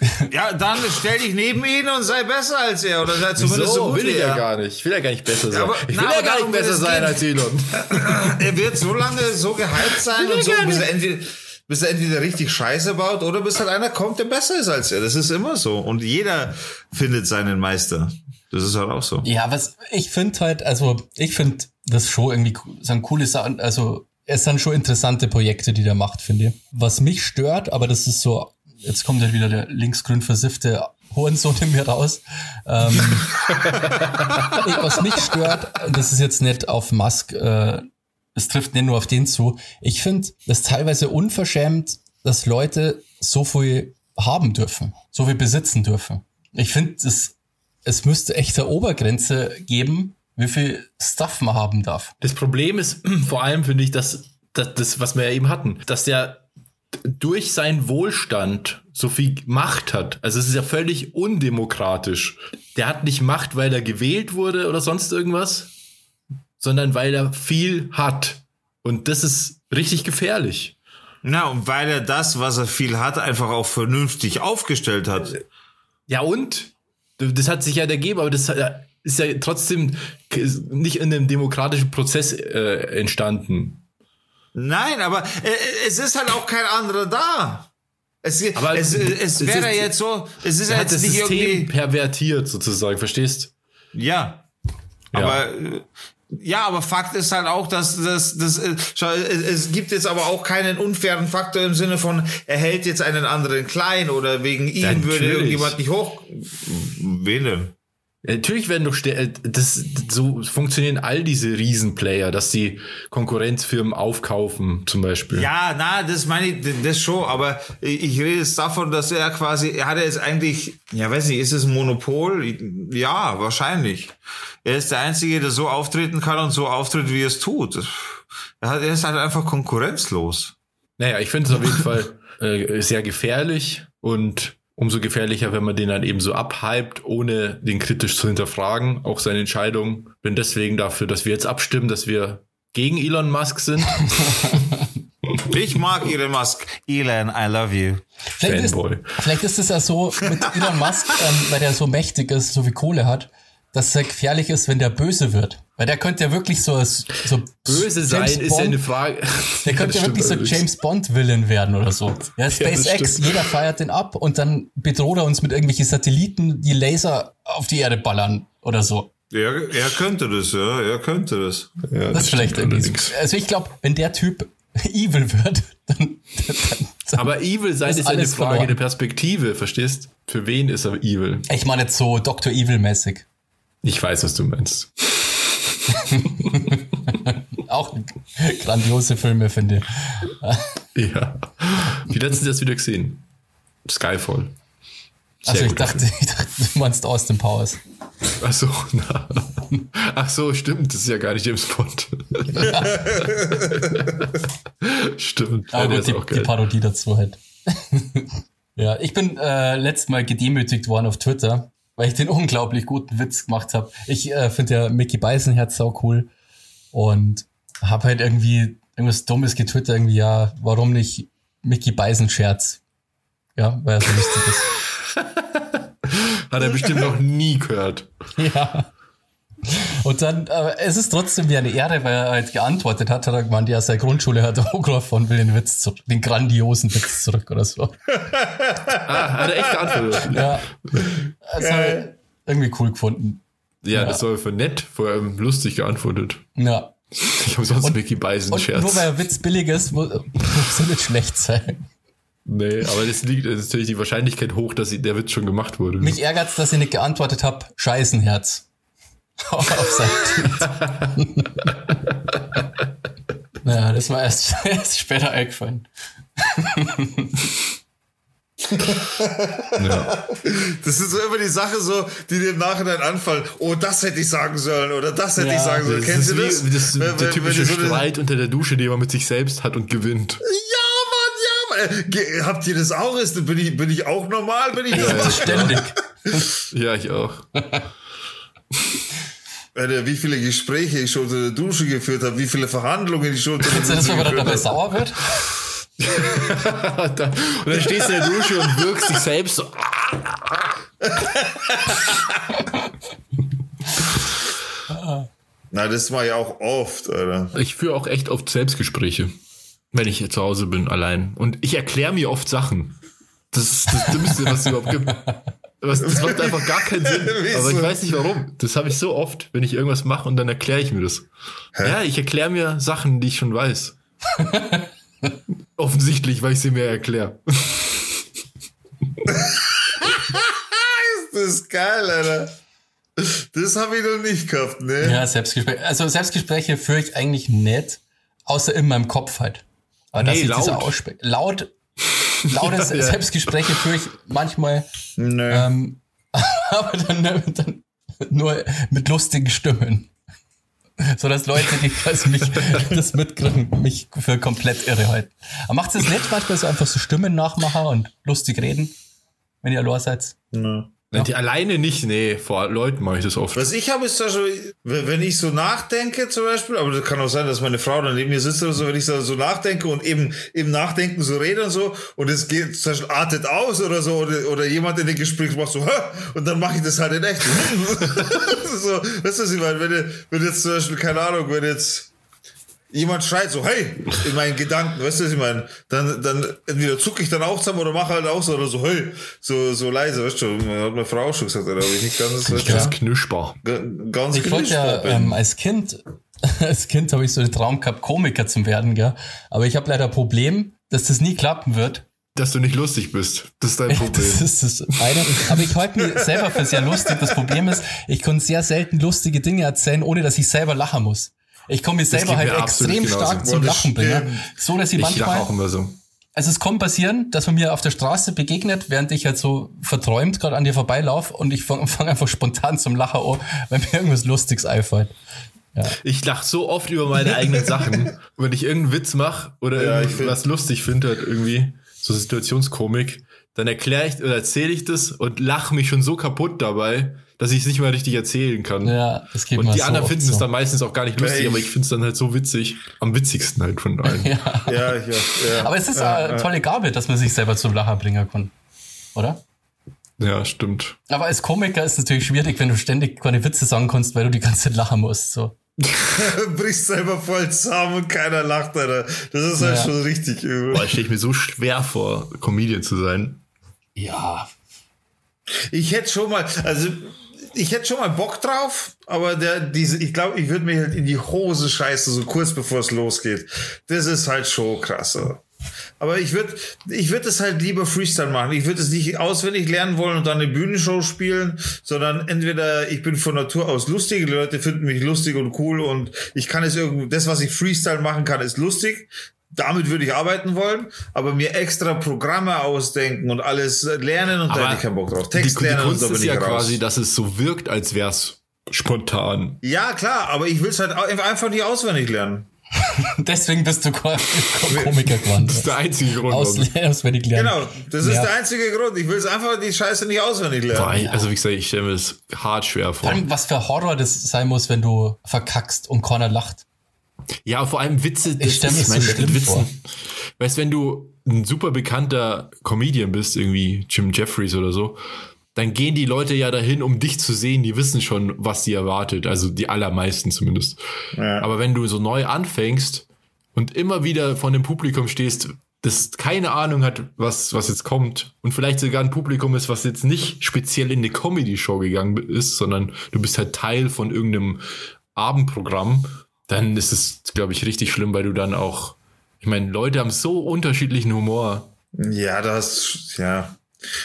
Ja, dann stell dich neben ihn und sei besser als er oder sei zumindest so gut will ich ja gar nicht. Ich will ja gar nicht besser sein. aber- ich na, will ja aber gar nicht besser es sein als Elon. Er wird so lange so gehypt sein und so, bis er entweder bis er entweder richtig Scheiße baut oder bis halt einer kommt, der besser ist als er. Das ist immer so. Und jeder findet seinen Meister. Das ist halt auch so. Ja, was ich finde halt, also ich finde das schon irgendwie sind coole Sachen, also es sind schon interessante Projekte, die der macht, finde ich. Was mich stört, aber das ist so, jetzt kommt halt wieder der linksgrün versiffte Hohensohn in mir raus. Ähm, was mich stört, das ist jetzt nicht auf Musk, äh, es trifft nicht nur auf den zu. Ich finde das teilweise unverschämt, dass Leute so viel haben dürfen, so viel besitzen dürfen. Ich finde, es, es müsste echt eine Obergrenze geben, wie viel Stuff man haben darf. Das Problem ist vor allem, finde ich, dass, dass das, was wir ja eben hatten, dass der durch seinen Wohlstand so viel Macht hat. Also es ist ja völlig undemokratisch. Der hat nicht Macht, weil er gewählt wurde oder sonst irgendwas, sondern weil er viel hat. Und das ist richtig gefährlich. Na, und weil er das, was er viel hat, einfach auch vernünftig aufgestellt hat. Ja, und? Das hat sich ja ergeben, aber das ist ja trotzdem nicht in einem demokratischen Prozess äh, entstanden. Nein, aber äh, es ist halt auch kein anderer da. Es, Aber es, es, es wäre jetzt so, es ist ja jetzt das nicht System irgendwie. pervertiert sozusagen, verstehst? Ja. Ja. Aber äh, ja, aber Fakt ist halt auch, dass das, das, äh, es, gibt jetzt aber auch keinen unfairen Faktor im Sinne von, er hält jetzt einen anderen klein oder wegen ihm Ja, würde natürlich. irgendjemand nicht hoch. Wen denn? Natürlich werden doch äh, das so funktionieren all diese Riesenplayer, dass die Konkurrenzfirmen aufkaufen, zum Beispiel. Ja, na, das meine ich, das schon, aber ich rede jetzt davon, dass er quasi, er hat jetzt eigentlich, ja, weiß nicht, ist es ein Monopol? Ja, wahrscheinlich. Er ist der Einzige, der so auftreten kann und so auftritt, wie er es tut. Er, er ist halt einfach konkurrenzlos. Naja, ich finde es auf jeden Fall äh, sehr gefährlich und umso gefährlicher, wenn man den dann eben so abhypt, ohne den kritisch zu hinterfragen, auch seine Entscheidung. Bin deswegen dafür, dass wir jetzt abstimmen, dass wir gegen Elon Musk sind. Ich mag Elon Musk. Elon, I love you. Vielleicht ist, Fanboy. vielleicht ist es ja so mit Elon Musk, ähm, weil der so mächtig ist, so viel Kohle hat, dass er gefährlich ist, wenn der böse wird. Weil der könnte ja wirklich so, so Böse sein James ist ja Bond- eine Frage. Der könnte ja Das wirklich so. James Bond Villain werden oder so. Ja, das SpaceX, stimmt. jeder feiert den ab und dann bedroht er uns mit irgendwelchen Satelliten, die Laser auf die Erde ballern oder so. Er, er könnte das, ja, er könnte das. Ja, Das ist vielleicht irgendwie. Also ich glaube, wenn der Typ evil wird, dann, dann, dann Aber evil sein ist ist, ja eine Frage verloren. der Perspektive, verstehst? Für wen ist er evil? ich meine jetzt so Dr. Evil-mäßig. Ich weiß, was du meinst. Auch grandiose Filme, finde ich. Ja. Wie letztens erst wieder gesehen. Skyfall. Sehr Also ich dachte, ich dachte, du meinst Austin Powers. Ach so, na. Ach so, stimmt, das ist ja gar nicht James Bond. stimmt, Aber ja, gut, die, die. Parodie dazu halt. ja, ich bin äh, letztes Mal gedemütigt worden auf Twitter, weil ich den unglaublich guten Witz gemacht habe. Ich äh, finde ja Mickey Beisenherz sau cool und habe halt irgendwie irgendwas Dummes getwittert, irgendwie, ja, warum nicht Mickey Beisenscherz? Ja, weil er so lustig ist. Hat er bestimmt noch nie gehört. Ja. Und dann, aber es ist trotzdem wie eine Ehre, weil er halt geantwortet hat, hat er gemeint, ja, seine Grundschule hat er angerufen und will den Witz zurück, den grandiosen Witz zurück oder so. Ah, hat er echt geantwortet? Ja. Also, irgendwie cool gefunden. Ja, das war für nett, vor allem lustig geantwortet. Ja. Ich habe sonst Mickey Beisen Und Scherz. nur weil der Witz billig ist, muss, muss er nicht schlecht sein. Nee, aber das liegt das ist natürlich die Wahrscheinlichkeit hoch, dass der Witz schon gemacht wurde. Mich ärgert's, dass ich nicht geantwortet habe, Scheißenherz. Auf sein Tweet. naja, das war erst, erst später eingefallen. ja. Das ist so immer die Sache so, die dir im Nachhinein anfallen. Oh, das hätte ich sagen sollen oder das hätte Ja, ich sagen sollen. Das Kennst ist du wie, das? das ist Wenn- der typische so Streit unter der Dusche, den man mit sich selbst hat und gewinnt. Ja, Mann, ja, Mann. Äh, ge- Habt ihr das auch? Ist, bin, ich, bin ich auch normal? Bin ich normal? Ständig. Ja, ich auch. Alter, wie viele Gespräche ich schon unter der Dusche geführt habe, wie viele Verhandlungen ich schon unter der Kennst du Dusche das, wenn man geführt dabei habe. sauer wird? Da- und dann stehst du in der Dusche und wirkst dich selbst so. Na, das war ja auch oft, Alter. Ich führe auch echt oft Selbstgespräche. wenn ich zu Hause bin, allein. Und ich erkläre mir oft Sachen. Das ist das Dümmste, was es überhaupt gibt. Was, das macht einfach gar keinen Sinn. Aber ich weiß nicht warum. Das habe ich so oft, wenn ich irgendwas mache und dann erkläre ich mir das. Ja, ich erkläre mir Sachen, die ich schon weiß. Offensichtlich, weil ich sie mir erkläre. Das ist geil, Alter. Das habe ich noch nicht gehabt, ne? Ja, Selbstgespräche. Also Selbstgespräche führe ich eigentlich nicht, außer in meinem Kopf halt. Aber das Nee, ist dieser laut. Ausspe laut. Lautes Ja, ja. Selbstgespräche führe ich manchmal, Nö. ähm, aber dann, dann nur mit lustigen Stimmen. So dass Leute, die quasi mich das mitkriegen, mich für komplett irre halten. Aber macht es nicht manchmal so einfach so Stimmen nachmachen und lustig reden, wenn ihr allein seid? Nö. Die alleine nicht, nee, vor Leuten mache ich das oft. Was ich habe, ist da schon, wenn ich so nachdenke zum Beispiel, aber das kann auch sein, dass meine Frau dann neben mir sitzt oder so, wenn ich so nachdenke und eben im Nachdenken so rede und so und es geht zum Beispiel artet aus oder so oder, oder jemand in dem Gespräch macht so Hä? und dann mache ich das halt in echt. so, weißt du, was ich meine? Wenn, wenn jetzt zum Beispiel, keine Ahnung, wenn jetzt jemand schreit so, hey, in meinen Gedanken, weißt du, was ich meine? Dann, dann entweder zucke ich dann auch zusammen oder mache halt auch so oder so, hey, so, so leise, weißt du, hat meine Frau auch schon gesagt, oder? Aber ich nicht ganz, weißt du, Das ist knüschbar. Ga- ganz Ich wollte ja knusper bin. ähm, als Kind, als Kind habe ich so den Traum gehabt, Komiker zu werden, gell? Aber ich habe leider ein Problem, dass das nie klappen wird. Dass du nicht lustig bist. Das ist dein Problem. Das ist das eine. Aber ich halte mich selber für sehr lustig. Das Problem ist, ich kann sehr selten lustige Dinge erzählen, ohne dass ich selber lachen muss. Ich kann mich selber halt mir extrem genauso. stark zum Lachen bringen. So, dass ich, Ich lache manchmal, auch immer so. also es kann passieren, dass man mir auf der Straße begegnet, während ich halt so verträumt gerade an dir vorbeilaufe und ich fange fang einfach spontan zum Lachen an, weil mir irgendwas Lustiges einfällt. Ich lache so oft über meine eigenen Sachen. Wenn ich irgendeinen Witz mache oder Ja, ich irgendwas lustig finde, halt irgendwie, so Situationskomik, dann erkläre ich oder erzähle ich das und lache mich schon so kaputt dabei, dass ich es nicht mehr richtig erzählen kann. Ja, das geht und die so anderen finden so. es dann meistens auch gar nicht lustig, ich- aber ich finde es dann halt so witzig. Am witzigsten halt von allen. Ja. Ja, ja, ja. Aber es ist eine tolle Gabe, dass man sich selber zum Lachen bringen kann. Oder? Ja, stimmt. Aber als Komiker ist es natürlich schwierig, wenn du ständig keine Witze sagen kannst, weil du die ganze Zeit lachen musst. So. brichst selber voll zusammen und keiner lacht, Alter. Das ist halt Ja. schon richtig übel. Boah, stelle ich mir so schwer vor, Comedian zu sein. Ja. Ich hätte schon mal, also ich hätte schon mal Bock drauf, aber der, diese, ich glaube, ich würde mir halt in die Hose scheißen, so kurz bevor es losgeht. Das ist halt schon krass. Aber ich würde, ich würde es halt lieber Freestyle machen. Ich würde es nicht auswendig lernen wollen und dann eine Bühnenshow spielen, sondern entweder ich bin von Natur aus lustig, die Leute finden mich lustig und cool und ich kann es irgendwie, das, was ich Freestyle machen kann, ist lustig. Damit würde ich arbeiten wollen, aber mir extra Programme ausdenken und alles lernen und da hätte ich keinen Bock drauf. die, Text die lernen und Kunst da bin ist ich ja raus. quasi, dass es so wirkt, als wäre es spontan. Ja, klar, aber ich will es halt einfach nicht auswendig lernen. Deswegen bist du Ko- Komiker geworden. Das ist der einzige Grund. Auswendig lernen. Genau, das ist Ja. der einzige Grund. Ich will es einfach die Scheiße nicht auswendig Boah, lernen. ich- also wie gesagt, ich stelle mir das hart schwer Vor vor. allem, was für Horror das sein muss, wenn du verkackst und keiner lacht. Ja, vor allem Witze. Ich stell mir so schlimm mit vor. Weißt wenn du ein super bekannter Comedian bist, irgendwie Jim Jeffries oder so, dann gehen die Leute ja dahin, um dich zu sehen. Die wissen schon, was sie erwartet. Also die allermeisten zumindest. Ja. Aber wenn du so neu anfängst und immer wieder von dem Publikum stehst, das keine Ahnung hat, was, was jetzt kommt und vielleicht sogar ein Publikum ist, was jetzt nicht speziell in eine Comedy-Show gegangen ist, sondern du bist halt Teil von irgendeinem Abendprogramm, dann ist es, glaube ich, richtig schlimm, weil du dann auch, ich meine, Leute haben so unterschiedlichen Humor. Ja, das, ja.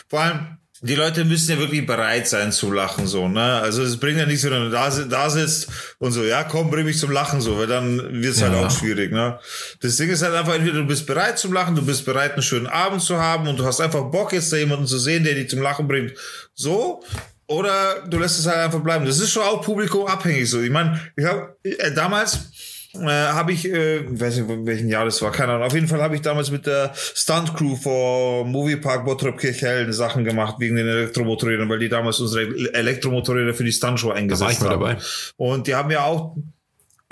Vor allem, die Leute müssen ja wirklich bereit sein zu lachen, so, ne? Also, es bringt ja nichts, wenn du da, da sitzt und so, ja, komm, bring mich zum Lachen, so, weil dann wird es halt Ja. auch schwierig, ne? Das Ding ist halt einfach, entweder du bist bereit zum Lachen, du bist bereit, einen schönen Abend zu haben und du hast einfach Bock, jetzt da jemanden zu sehen, der dich zum Lachen bringt, so. Oder du lässt es halt einfach bleiben. Das ist schon auch publikumabhängig so. Ich meine, ich habe äh, damals äh, habe ich, äh, ich weiß nicht, in welchem Jahr das war, keine Ahnung. Auf jeden Fall habe ich damals mit der Stunt Crew vor Moviepark Bottrop Kirchhellen Sachen gemacht wegen den Elektromotorrädern, weil die damals unsere Elektromotorräder für die Stuntshow Da war eingesetzt ich mal haben. dabei. Und die haben ja auch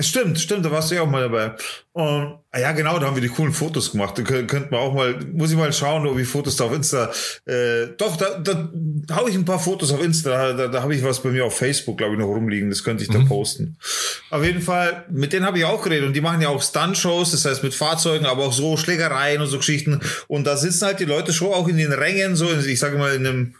Stimmt, stimmt, da warst du ja auch mal dabei. Und, ah ja, genau, da haben wir die coolen Fotos gemacht. Da könnt, könnt man auch mal, muss ich mal schauen, ob ich Fotos da auf Insta, äh, doch, da, da hau ich ein paar Fotos auf Insta, da, da habe ich was bei mir auf Facebook, glaube ich, noch rumliegen, das könnte ich da posten. Auf jeden Fall, mit denen habe ich auch geredet und die machen ja auch Stunt-Shows, das heißt mit Fahrzeugen, aber auch so Schlägereien und so Geschichten. Und da sitzen halt die Leute schon auch in den Rängen, so, ich sage mal, in einem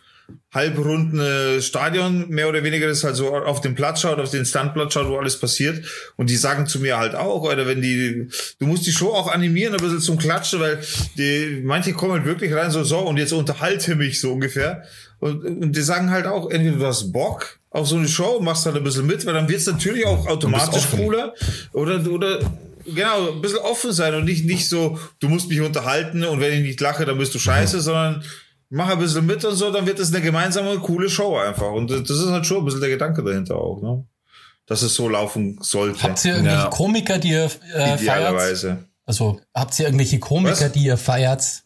halbrunden Stadion, mehr oder weniger, das halt so auf den Platz schaut, auf den Standplatz schaut, wo alles passiert. Und die sagen zu mir halt auch, oder wenn die, du musst die Show auch animieren, ein bisschen zum Klatschen, weil die, manche kommen halt wirklich rein, so, so, und jetzt unterhalte mich so ungefähr. Und, und die sagen halt auch, entweder du hast Bock auf so eine Show, machst halt ein bisschen mit, weil dann wird's natürlich auch automatisch cooler. Oder, oder, genau, ein bisschen offen sein und nicht, nicht so, du musst mich unterhalten und wenn ich nicht lache, dann bist du scheiße, sondern mach ein bisschen mit und so, dann wird es eine gemeinsame, coole Show einfach. Und das ist halt schon ein bisschen der Gedanke dahinter auch, ne? Dass es so laufen sollte. Habt ihr irgendwelche Ja. Komiker, die ihr äh, feiert? Idealerweise. Also, habt ihr irgendwelche Komiker, Was? die ihr feiert?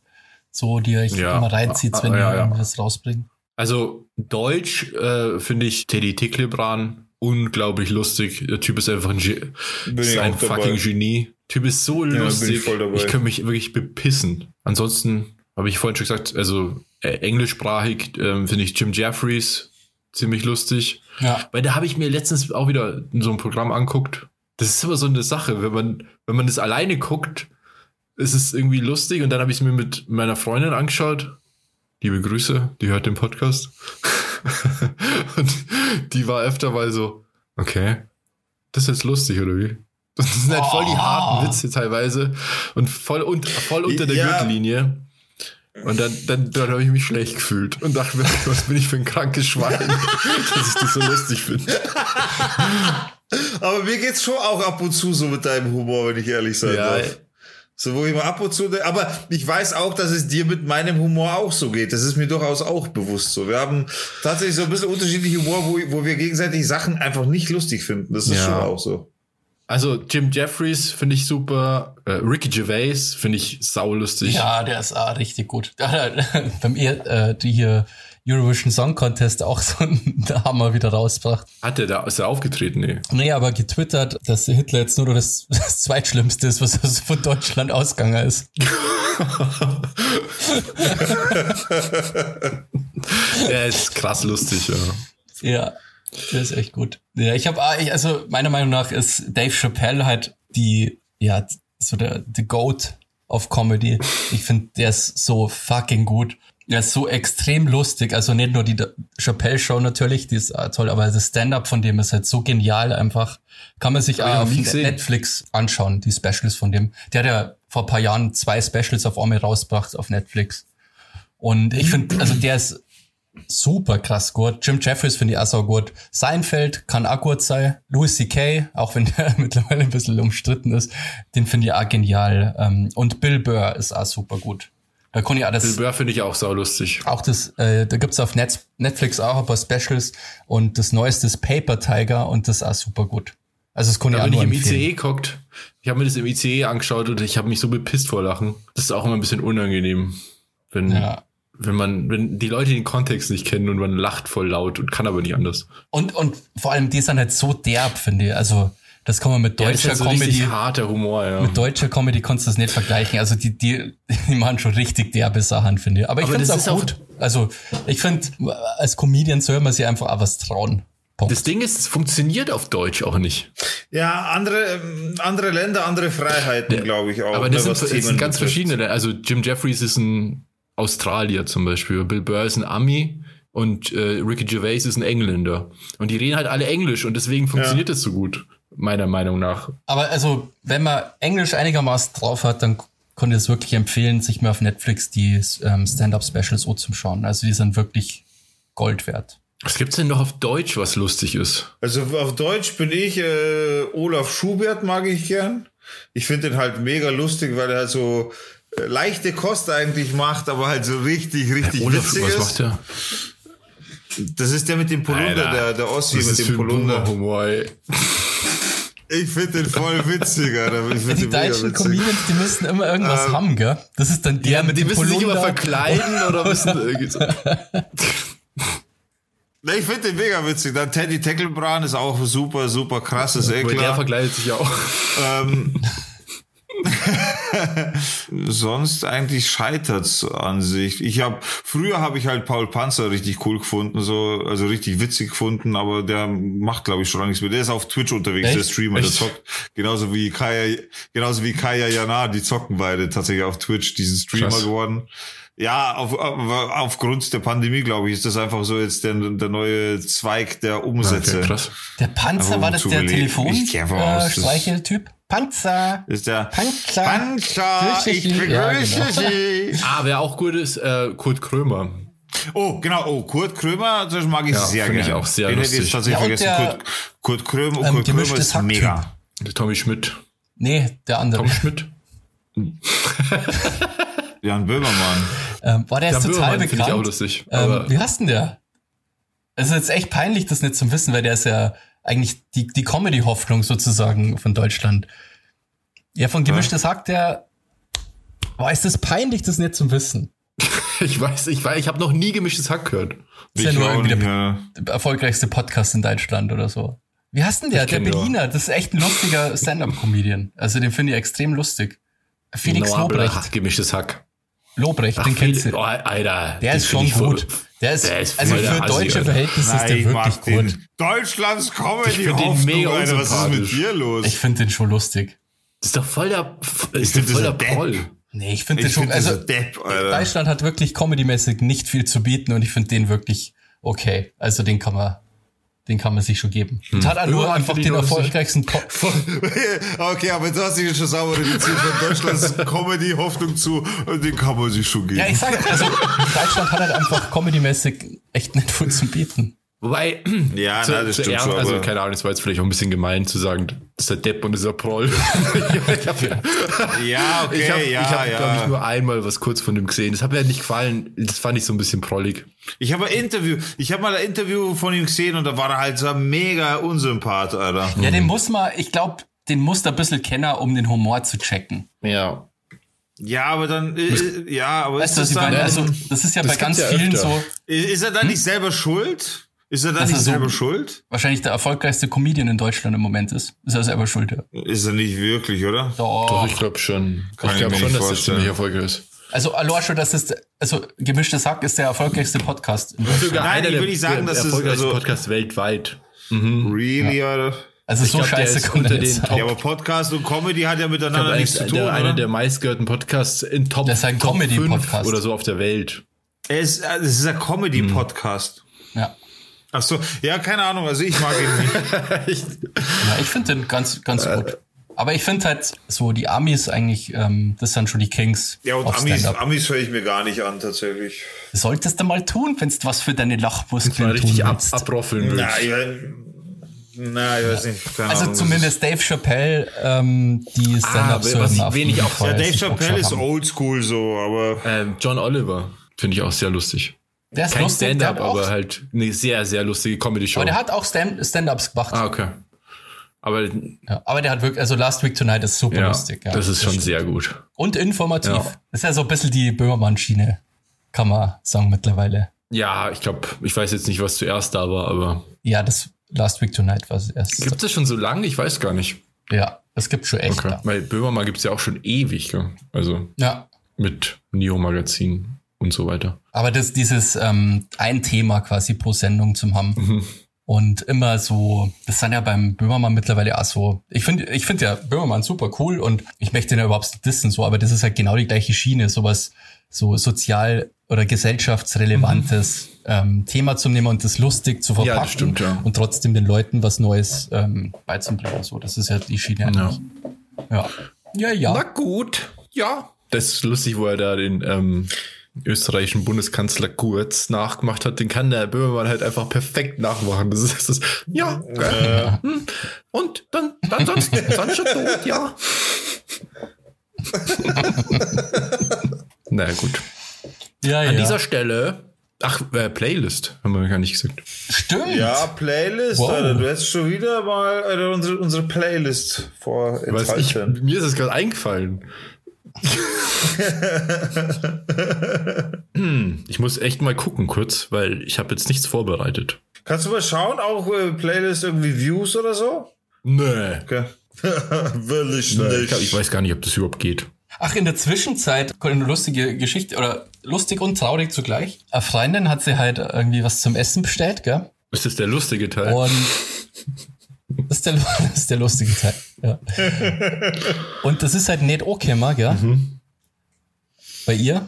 So, die ihr euch Ja. immer reinzieht, wenn Ah, ja, ihr ja. irgendwas rausbringt? Also Deutsch äh, finde ich Teddy Ticklebran unglaublich lustig. Der Typ ist einfach ein, Ge ist ein fucking Genie. Typ ist so lustig. ich ich könnte mich wirklich bepissen. Ansonsten habe ich vorhin schon gesagt, also äh, englischsprachig ähm, finde ich Jim Jeffries ziemlich lustig. Ja. Weil da habe ich mir letztens auch wieder so ein Programm anguckt. Das ist immer so eine Sache, wenn man, wenn man das alleine guckt, ist es irgendwie lustig und dann habe ich es mir mit meiner Freundin angeschaut. Liebe Grüße, die hört den Podcast. und die war öfter mal so, okay, das ist jetzt lustig, oder wie? Das sind halt voll die Oh. harten Witze teilweise und voll, und, voll unter der Ja. Gürtellinie. Und dann, dann, dann habe ich mich schlecht gefühlt und dachte mir, was bin ich für ein krankes Schwein, dass ich das so lustig finde. Aber mir geht's schon auch ab und zu so mit deinem Humor, wenn ich ehrlich sein Ja. darf. So, wo ich mal ab und zu, aber ich weiß auch, dass es dir mit meinem Humor auch so geht. Das ist mir durchaus auch bewusst so. Wir haben tatsächlich so ein bisschen unterschiedlichen Humor, wo, wo wir gegenseitig Sachen einfach nicht lustig finden. Das ist Ja. schon auch so. Also Jim Jeffries finde ich super. Äh, Ricky Gervais finde ich saulustig. Ja, der ist ah, richtig gut. Beim er, äh, die hier Eurovision Song Contest auch so ein Hammer wieder rausgebracht. Hat der da, ist er aufgetreten? Nee. Nee, aber getwittert, dass Hitler jetzt nur das, das Zweitschlimmste ist, was von Deutschland ausgegangen ist. Er ist krass lustig, ja. Ja, der ist echt gut. Ja, ich habe, also meiner Meinung nach ist Dave Chappelle halt die, ja, so der, the Goat of Comedy. Ich finde, der ist so fucking gut. Der ist so extrem lustig. Also nicht nur die Chappelle Show natürlich, die ist äh, toll, aber das Stand-up von dem ist halt so genial einfach. Kann man sich auch auf. Netflix anschauen, die Specials von dem. Der hat ja vor ein paar Jahren zwei Specials auf Army rausgebracht auf Netflix. Und ich finde, also der ist super krass gut. Jim Jeffries finde ich auch so gut. Seinfeld kann auch gut sein. Louis C.K., auch wenn der mittlerweile ein bisschen umstritten ist, den finde ich auch genial. Ähm, Und Bill Burr ist auch super gut. Da kann ich auch Bill das, Burr finde ich auch saulustig. auch das, äh, da gibt's auf Net Netflix auch ein paar Specials und das neueste ist Paper Tiger und das ist auch super gut. Also das kann ich Da auch bin ich nur im. ICE geguckt. Ich habe mir das im ICE angeschaut und ich habe mich so bepisst vor Lachen. Das ist auch immer ein bisschen unangenehm, wenn, Ja. Wenn man, wenn die Leute den Kontext nicht kennen und man lacht voll laut und kann aber nicht anders. Und, und vor allem, die sind halt so derb, finde ich. Also, das kann man mit Ja, das deutscher ist halt so Comedy. richtig harter Humor, ja. Mit deutscher Comedy kannst du das nicht vergleichen. Also die, die, die machen schon richtig derbe Sachen, finde ich. Aber ich finde es das auch gut. Also ich finde, als Comedian soll man sich einfach auch was trauen. Punkt. Das Ding ist, es funktioniert auf Deutsch auch nicht. Ja, andere, ähm, andere Länder, andere Freiheiten, glaube ich auch. Aber das ne, sind, das sind ganz betrifft. verschiedene. Also Jim Jeffries ist ein Australier zum Beispiel. Bill Burr ist ein Ami und äh, Ricky Gervais ist ein Engländer. Und die reden halt alle Englisch und deswegen funktioniert das so gut, meiner Meinung nach. Aber also, wenn man Englisch einigermaßen drauf hat, dann kann ich es wirklich empfehlen, sich mal auf Netflix die ähm, Stand-Up-Specials auch zu schauen. Also die sind wirklich Gold wert. Was gibt's denn noch auf Deutsch, was lustig ist? Also auf Deutsch bin ich, äh, Olaf Schubert mag ich gern. Ich finde den halt mega lustig, weil er halt so leichte Kost eigentlich macht, aber halt so richtig, richtig witzig was ist. macht der? Das ist der mit dem Polunder, der, der Ossi mit dem Polunder. Humor, ey. Ich finde den voll witzig, Alter. Die deutschen. Comedians, die müssen immer irgendwas haben, gell? Das ist dann der mit Die dem müssen sich immer Polunder. verkleiden oder müssen irgendwie so. Ne, Ich finde den mega witzig. Dann Teddy Tecklenbran ist auch super, super krass, ist eh Weil der klar. verkleidet sich auch. Ähm, sonst eigentlich scheitert's an sich. Ich habe früher habe ich halt Paul Panzer richtig cool gefunden, so also richtig witzig gefunden, aber der macht glaube ich schon lange nichts mehr. Der ist auf Twitch unterwegs, Echt? der Streamer, der Echt? zockt genauso wie Kaya, genauso wie Kaya Jana, die zocken beide tatsächlich auf Twitch, diesen Streamer Krass. geworden. Ja, auf, auf, aufgrund der Pandemie, glaube ich, ist das einfach so jetzt der, der neue Zweig der Umsätze. Okay. Der Panzer, war das der. Telefon Ich geh einfach äh, aus, Streicheltyp? Panzer! ist der Panzer! Panzer, ich begrüße Ja, genau. Sie. Ah, wer auch gut ist, äh, Kurt Krömer. Oh, genau. Oh, Kurt Krömer, das mag ich Ja, sehr finde ich gerne. auch sehr Den hätte ich lustig. tatsächlich Ja, und vergessen. der, Kurt, Kurt Krömer, ähm, Kurt Krömer ist mega. Der Tommy Schmidt. Nee, der andere. Tom Schmidt. Jan Böhmermann. Ähm, war der Der ist total Böhmermann finde ich auch bekannt. lustig. Ähm, wie heißt denn der? Es ist jetzt echt peinlich, das nicht zu wissen, weil der ist ja eigentlich die, die Comedy-Hoffnung sozusagen von Deutschland. Ja, von Gemischtes Hack, der. Boah, ist das peinlich, das nicht zu wissen. ich weiß, ich weiß, ich habe noch nie gemischtes Hack gehört. Das ist ja Ich nur irgendwie nicht, der, ja. der erfolgreichste Podcast in Deutschland oder so. Wie heißt denn der? Ich Der Berliner. Das ist echt ein lustiger Stand-Up-Comedian. Also den finde ich extrem lustig. Felix No, aber Lobrecht. ach, Gemischtes Hack. Lobrecht, Ach, den kennst du. oh, Alter. Der ist schon ich gut. Der ist, der ist also für Assi, deutsche Alter. Verhältnisse ist der Nein, wirklich gut. Deutschlands Ich Comedy Hoffnung, mega Alter. Was ist mit dir los? Ich finde den schon lustig. Das ist doch voll der, Ich ist doch voll der Proll. Nee, ich finde Ich den schon, find also Depp, Alter. Deutschland hat wirklich comedymäßig nicht viel zu bieten und ich finde den wirklich okay. Also den kann man, den kann man sich schon geben. Und hat auch nur Böhmermann einfach den erfolgreichsten Po- okay, aber du hast dich jetzt schon sauber reduziert von Deutschlands Comedy Hoffnung zu, den kann man sich schon geben. Ja, ich sag, also Deutschland hat halt einfach comedymäßig echt nicht viel zu bieten. Wobei, Ja, zu, na, das stimmt zuerst- schon, also keine Ahnung, das war jetzt vielleicht auch ein bisschen gemein zu sagen, das ist der Depp und ist der Proll. ich habe ja, okay, ich hab, ja, ich hab, ja. glaube ich, nur einmal was kurz von dem gesehen. Das hat mir nicht gefallen. Das fand ich so ein bisschen prollig. Ich habe ein Interview, ich habe mal ein Interview von ihm gesehen und da war er halt so ein mega Unsympath, Alter. Ja, den muss man, ich glaube, den muss da ein bisschen kennen, um den Humor zu checken. Ja. Ja, aber dann, äh, ja, aber Weißt ist das ich meine? dann, Also, das ist ja Das bei ganz ja vielen öfter. so, ist er dann nicht selber schuld? Ist er dann Dass nicht er so- selber schuld? wahrscheinlich der erfolgreichste Comedian in Deutschland im Moment ist. Ist er selber schuld, ja. Ist er nicht wirklich, oder? Doch, Doch. ich glaube schon. Kann ich ich glaube schon, dass das vorstellen. ziemlich erfolgreich ist. Also, schon, das ist, also, gemischtes Hack ist der erfolgreichste Podcast in Deutschland. Sogar Nein, ich der, nicht sagen, dass es- also- Podcasts weltweit. Really, oder? Also, so glaub, scheiße ist kommt unter er den auch. Ja, aber Podcast und Comedy hat ja Ich miteinander glaube, nichts zu tun, der, einer der meistgehörten Podcasts in Top, Das ist ein Top Comedy-Podcast. 5 oder so auf der Welt. Er ist, äh, es ist ein Comedy-Podcast. Ja. Ach so, ja, keine Ahnung, also ich mag ihn nicht. Ja, ich finde den ganz, ganz gut. Aber ich finde halt so, die Amis eigentlich, ähm, das sind schon die Kings. Ja, und Amis. Amis höre ich mir gar nicht an, tatsächlich. Solltest du mal tun, wenn du was für deine Mal Lachmuskeln richtig tun ab, willst. abroffeln willst. Na, ich, na, ich weiß nicht. Keine Also Ahnung, zumindest Dave Chappelle, ähm, die was Stand-up ich- auf wen ich jeden auch- Ja, Dave Chappelle ist oldschool so, aber Ähm, John Oliver finde ich auch sehr lustig. Der ist Kein lustig, Stand-up, aber halt eine sehr, sehr lustige Comedy-Show. aber der hat auch Stand- Stand-Ups gemacht. ah, okay. Aber Ja, aber der hat wirklich, also Last Week Tonight ist super ja, lustig. Ja, das ist schon stimmt. sehr gut. Und informativ. Ja. Das ist ja so ein bisschen die Böhmermann-Schiene, kann man sagen mittlerweile. Ja, ich glaube, ich weiß jetzt nicht, was zuerst da war, aber Ja, das Last Week Tonight war es erst. gibt es das schon so lange? Ich weiß gar nicht. Ja, das gibt schon echt. Okay. Weil Böhmermann gibt es ja auch schon ewig, gell? also ja. mit Neo-Magazin und so weiter. Aber das, dieses ähm, ein Thema quasi pro Sendung zum haben. Mhm. Und immer so, das sind ja beim Böhmermann mittlerweile auch so. Ich finde, ich finde ja Böhmermann super cool und ich möchte ihn ja überhaupt nicht dissen, so, aber das ist halt genau die gleiche Schiene, sowas so sozial oder gesellschaftsrelevantes ähm, Thema zu nehmen und das lustig zu verpacken Mhm. Ja, das stimmt, ja. und trotzdem den Leuten was Neues ähm, beizubringen. So, das ist ja die Schiene eigentlich. Ja. Ja, ja. Na gut, ja. Das ist lustig, wo er da den ähm, österreichischen Bundeskanzler Kurz nachgemacht hat. Den kann der Böhmermann halt einfach perfekt nachmachen. Das ist das. Ja, gell. Hm. Und dann, dann sonst, sonst schon tot, ja. Na gut. ja, ja. An dieser Stelle, ach, äh, Playlist, haben wir gar nicht gesagt. Stimmt. ja, Playlist, Wow. Alter, du hättest schon wieder mal Alter, unsere, unsere Playlist Was ich, mir ist es gerade eingefallen. Hm, ich muss echt mal gucken kurz, weil ich habe jetzt nichts vorbereitet. Kannst du mal schauen, auch äh, Playlist irgendwie Views oder so? Nee. Okay. Will ich nee nicht. ich, glaub, ich weiß gar nicht, ob das überhaupt geht. Ach, in der Zwischenzeit, eine lustige Geschichte, oder lustig und traurig zugleich. Eine Freundin hat sie halt irgendwie was zum Essen bestellt, gell? Ist das der lustige Teil? Und das ist der, das ist der lustige Teil. Ja. Und das ist halt nicht angekommen, gell? Bei ihr.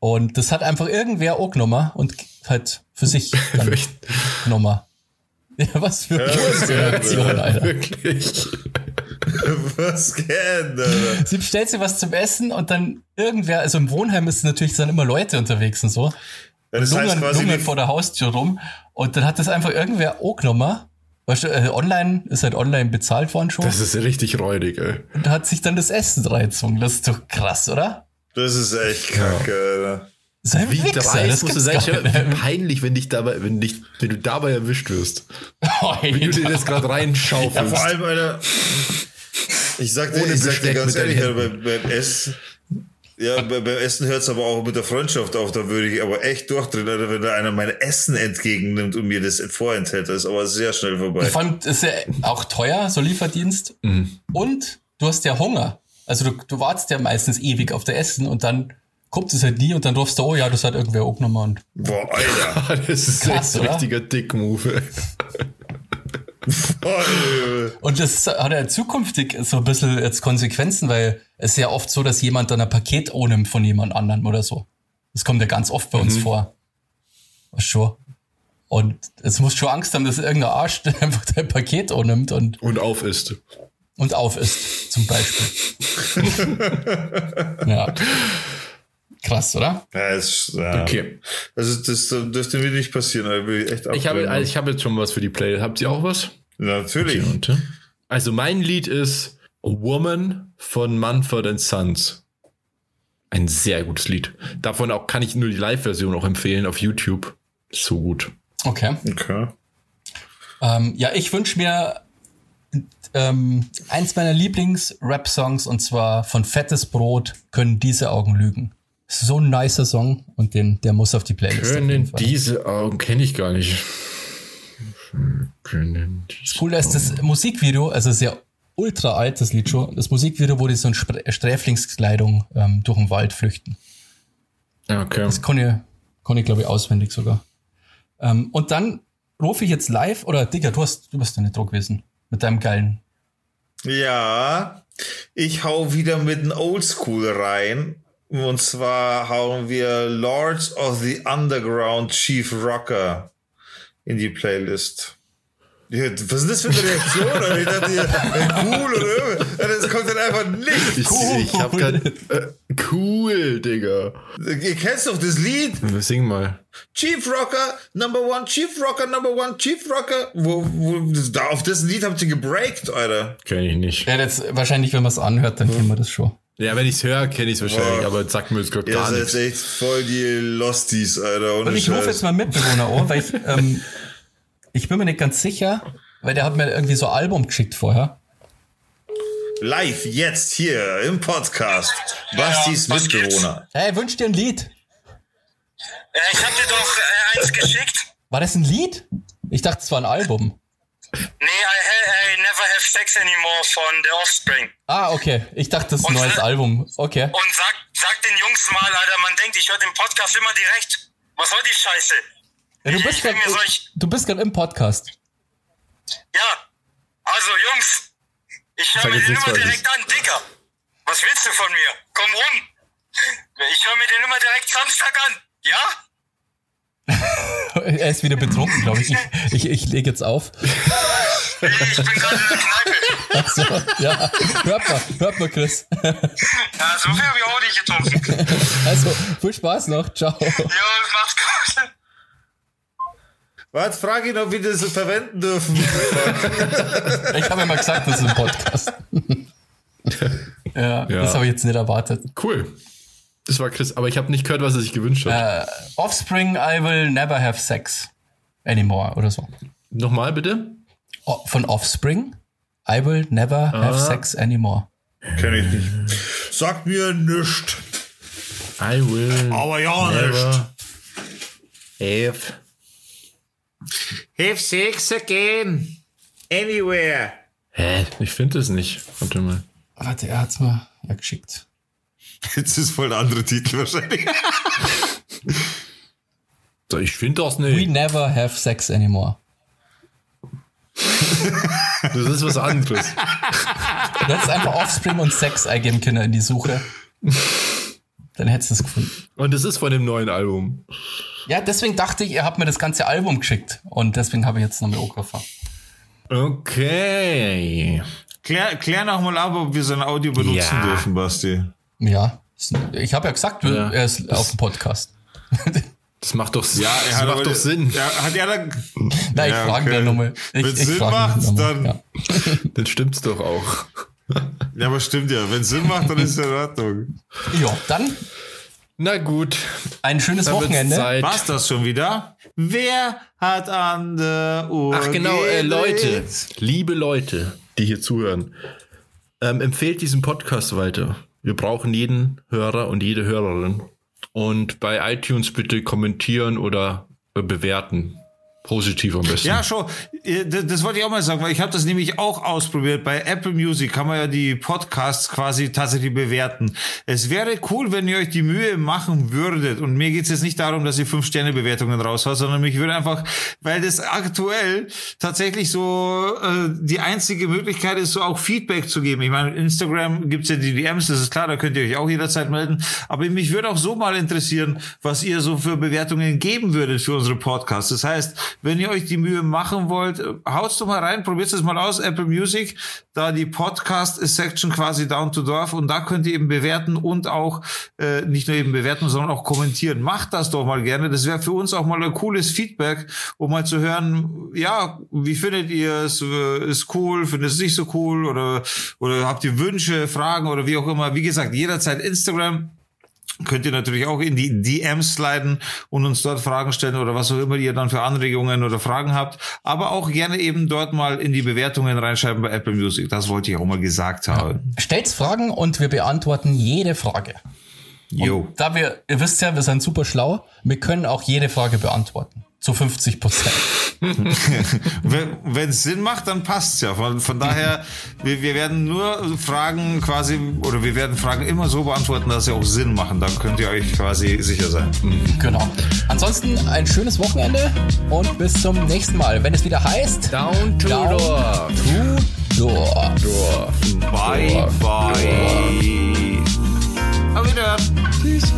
Und das hat einfach irgendwer auch genommen und halt für sich dann genommen. Ja, was für eine Reaktion, Alter. Wirklich. Was geht, Alter? Sie bestellt sich was zum Essen und dann irgendwer, also im Wohnheim ist natürlich dann immer Leute unterwegs und so. Ja, Das heißt lungern, quasi, lungern vor der Haustür rum. Und dann hat das einfach irgendwer angenommen. Weißt du, äh, online, ist halt online bezahlt worden schon. Das ist richtig räudig, ey. und hat sich dann das Essen reingezogen. Das ist doch krass, oder? das ist echt kacke, ist ein Wie Wichser, dabei das musst du sein, gar wie peinlich, wenn dich dabei, wenn dich, wenn du dabei erwischt wirst. Wie du dir das gerade Ja, reinschaufelst. vor allem, Alter. Ich sag dir, Ohne ich sag dir ganz ehrlich, beim, beim Essen. Ja, bei- beim Essen hört's aber auch mit der Freundschaft auf. Da würde ich aber echt durchdrehen, Alter, wenn da einer mein Essen entgegennimmt und mir das vorenthält. Das ist aber sehr schnell vorbei. Ich fand, ist ja auch teuer, so Lieferdienst. Mhm. Und du hast ja Hunger. Also du, du wartest ja meistens ewig auf der Essen und dann kommt es halt nie und dann rufst du, oh ja, das hat irgendwer auch genommen. Und Boah, Alter. Das ist Krass, echt ein richtiger Dick-Move. Und das hat ja zukünftig so ein bisschen jetzt Konsequenzen, weil es ist ja oft so, dass jemand dann ein Paket ohne von jemand anderem oder so. Das kommt ja ganz oft bei uns Mhm. vor. Was schon. Und musst du schon Angst haben, dass irgendein Arsch einfach dein Paket annimmt und, Und auf ist. und auf ist, zum Beispiel. ja. Krass, oder? Ja, ist, ja. Okay. Also, das dürfte mir nicht passieren, ich Ich habe, ich habe jetzt schon was für die Play. Habt ihr auch was? Natürlich. Also mein Lied ist A Woman von Manfred Sons. Ein sehr gutes Lied. Davon auch kann ich nur die Live-Version auch empfehlen auf YouTube. So gut. Okay. Okay. Ähm, ja, ich wünsche mir ähm, eins meiner Lieblings-Rap-Songs und zwar von Fettes Brot können diese Augen lügen. So ein nicer Song und den, der muss auf die Playlist. Können diese Augen kenne ich gar nicht. Können diese Cool, da ist das Musikvideo, also sehr ultra alt, das Lied schon. Das Musikvideo, wo die so in Spr- Sträflingskleidung ähm, durch den Wald flüchten. Okay. Das kann ich, kann ich glaube ich, auswendig sogar. Ähm, und dann rufe ich jetzt live, oder Digga, du hast, du bist ja nicht Druck gewesen. Mit deinem geilen. Ja, ich hau wieder mit dem Oldschool rein. Und zwar hauen wir Lords of the Underground Chief Rocker in die Playlist. Ja, was ist das für eine Reaktion? Ich dachte, ja, cool oder irgendwas. Das kommt dann einfach nicht. Ich, ich hab grad, äh, cool, Digga. Ihr kennt doch das Lied. Sing mal. Chief Rocker, Number One, Chief Rocker, Number One, Chief Rocker. Wo, wo, da auf das Lied habt ihr gebreakt, Alter. Kenn ich nicht. Ja, jetzt, wahrscheinlich, wenn man es anhört, dann kennen wir das schon. Ja, wenn ich's höre, kenne ich's wahrscheinlich, Boah. aber sagt mir jetzt gerade Ihr gar seid nichts. echt voll die Losties, Alter. Und ich rufe Scheiß. jetzt mal Mitbewohner an, weil ich, ähm, ich bin mir nicht ganz sicher, weil der hat mir irgendwie so ein Album geschickt vorher. Live jetzt hier im Podcast. Bastis was Mitbewohner. Hey, wünsch dir ein Lied. Äh, ich hab dir doch äh, eins geschickt. War das ein Lied? Ich dachte, es war ein Album. Nee, I, I never have sex anymore von The Offspring. Ah, okay. Ich dachte, das ist ein Und- neues Album. Okay. Und sag, sag den Jungs mal, Alter, man denkt, ich höre den Podcast immer direkt. Was soll die Scheiße? Ja, du bist grad- solch- du bist gerade im Podcast. Ja, also Jungs, ich höre mir den immer direkt an, Dicker. Was willst du von mir? Komm rum. Ich höre mir den immer direkt Samstag an. Ja? Er ist wieder betrunken, glaube ich. Ich, ich, ich lege jetzt auf. Ich bin gerade in der Kneipe. So, ja. Hört mal, hört mal, Chris. Ja, so viel habe ich auch nicht getrunken. Also, viel Spaß noch. Ciao. Jo, macht's gut. Was? Frag ihn, ob wir das verwenden dürfen. Ich habe ja mal gesagt, das ist ein Podcast. ja, das habe ich jetzt nicht erwartet. Cool. Das war Chris, aber ich habe nicht gehört, was er sich gewünscht hat. Äh, Offspring, I will never have sex anymore oder so. Nochmal bitte? O von Offspring, I will never have sex anymore. Kenn ich nicht. Sagt mir nichts. I will Aber ja nicht. never have Have sex again. Anywhere. Hä? Ich finde es nicht. Warte mal. Warte, er hat's mir ja, geschickt. Jetzt ist voll der andere Titel wahrscheinlich. So, Ich finde das We nicht. never have sex anymore. Das ist was anderes. Du hättest einfach Offspring und Sex eingeben können in die Suche. Dann hättest du es gefunden. Und es ist von dem neuen Album. Ja, deswegen dachte ich, ihr habt mir das ganze Album geschickt. Und deswegen habe ich jetzt noch mit Okerfer. Okay. Klär, klär noch mal ab, ob wir sein Audio benutzen Ja. dürfen, Basti. Ja, ich habe ja gesagt, Ja. er ist auf dem Podcast. Das macht doch, Ja, das er hat macht doch Sinn. Ja, hat er dann. Nein, ich Ja, frage okay. den nochmal. Wenn's ich Sinn macht, nochmal, dann- Ja. Dann stimmt's doch auch. Ja, aber stimmt ja. Wenn es Sinn macht, dann ist es in Ordnung. ja, dann Na gut. ein schönes wird's Wochenende. War's das schon wieder? Wer hat an der Uhr Ach genau, äh, Leute, liebe Leute, die hier zuhören, ähm, empfehlt diesen Podcast weiter. Wir brauchen jeden Hörer und jede Hörerin. Und bei iTunes bitte kommentieren oder äh, bewerten. Positiv am besten. Ja, schon. Äh, Das, wollte ich auch mal sagen, weil ich habe das nämlich auch ausprobiert. Bei Apple Music kann man ja die Podcasts quasi tatsächlich bewerten. Es wäre cool, wenn ihr euch die Mühe machen würdet. Und mir geht es jetzt nicht darum, dass ihr fünf Sterne Bewertungen raushaut, sondern mich würde einfach, weil das aktuell tatsächlich so äh, die einzige Möglichkeit ist, so auch Feedback zu geben. Ich meine, Instagram gibt's ja die DMs, das ist klar, da könnt ihr euch auch jederzeit melden. Aber mich würde auch so mal interessieren, was ihr so für Bewertungen geben würdet für unsere Podcasts. Das heißt, wenn ihr euch die Mühe machen wollt, äh, haut's doch mal rein, probiert es mal aus, Apple Music, da die Podcast-Section quasi down to Dorf und da könnt ihr eben bewerten und auch äh, nicht nur eben bewerten, sondern auch kommentieren. Macht das doch mal gerne. Das wäre für uns auch mal ein cooles Feedback, um mal zu hören, ja, wie findet ihr es? Äh, Ist cool, findet es nicht so cool oder, oder habt ihr Wünsche, Fragen oder wie auch immer. Wie gesagt, jederzeit Instagram könnt ihr natürlich auch in die DMs sliden und uns dort Fragen stellen oder was auch immer ihr dann für Anregungen oder Fragen habt. Aber auch gerne eben dort mal in die Bewertungen reinschreiben bei Apple Music. Das wollte ich auch mal gesagt haben. Stellt Fragen und wir beantworten jede Frage. Jo. Da wir, ihr wisst ja, wir sind super schlau, wir können auch jede Frage beantworten. Zu 50 Prozent. Wenn es Sinn macht, dann passt's ja. Von, von daher, wir, wir werden nur Fragen quasi, oder wir werden Fragen immer so beantworten, dass sie auch Sinn machen. Dann könnt ihr euch quasi sicher sein. Genau. Ansonsten ein schönes Wochenende und bis zum nächsten Mal, wenn es wieder heißt Down to Down Dorf. to Dorf. Dorf. Bye, bye. Auf Wiedersehen. Tschüss.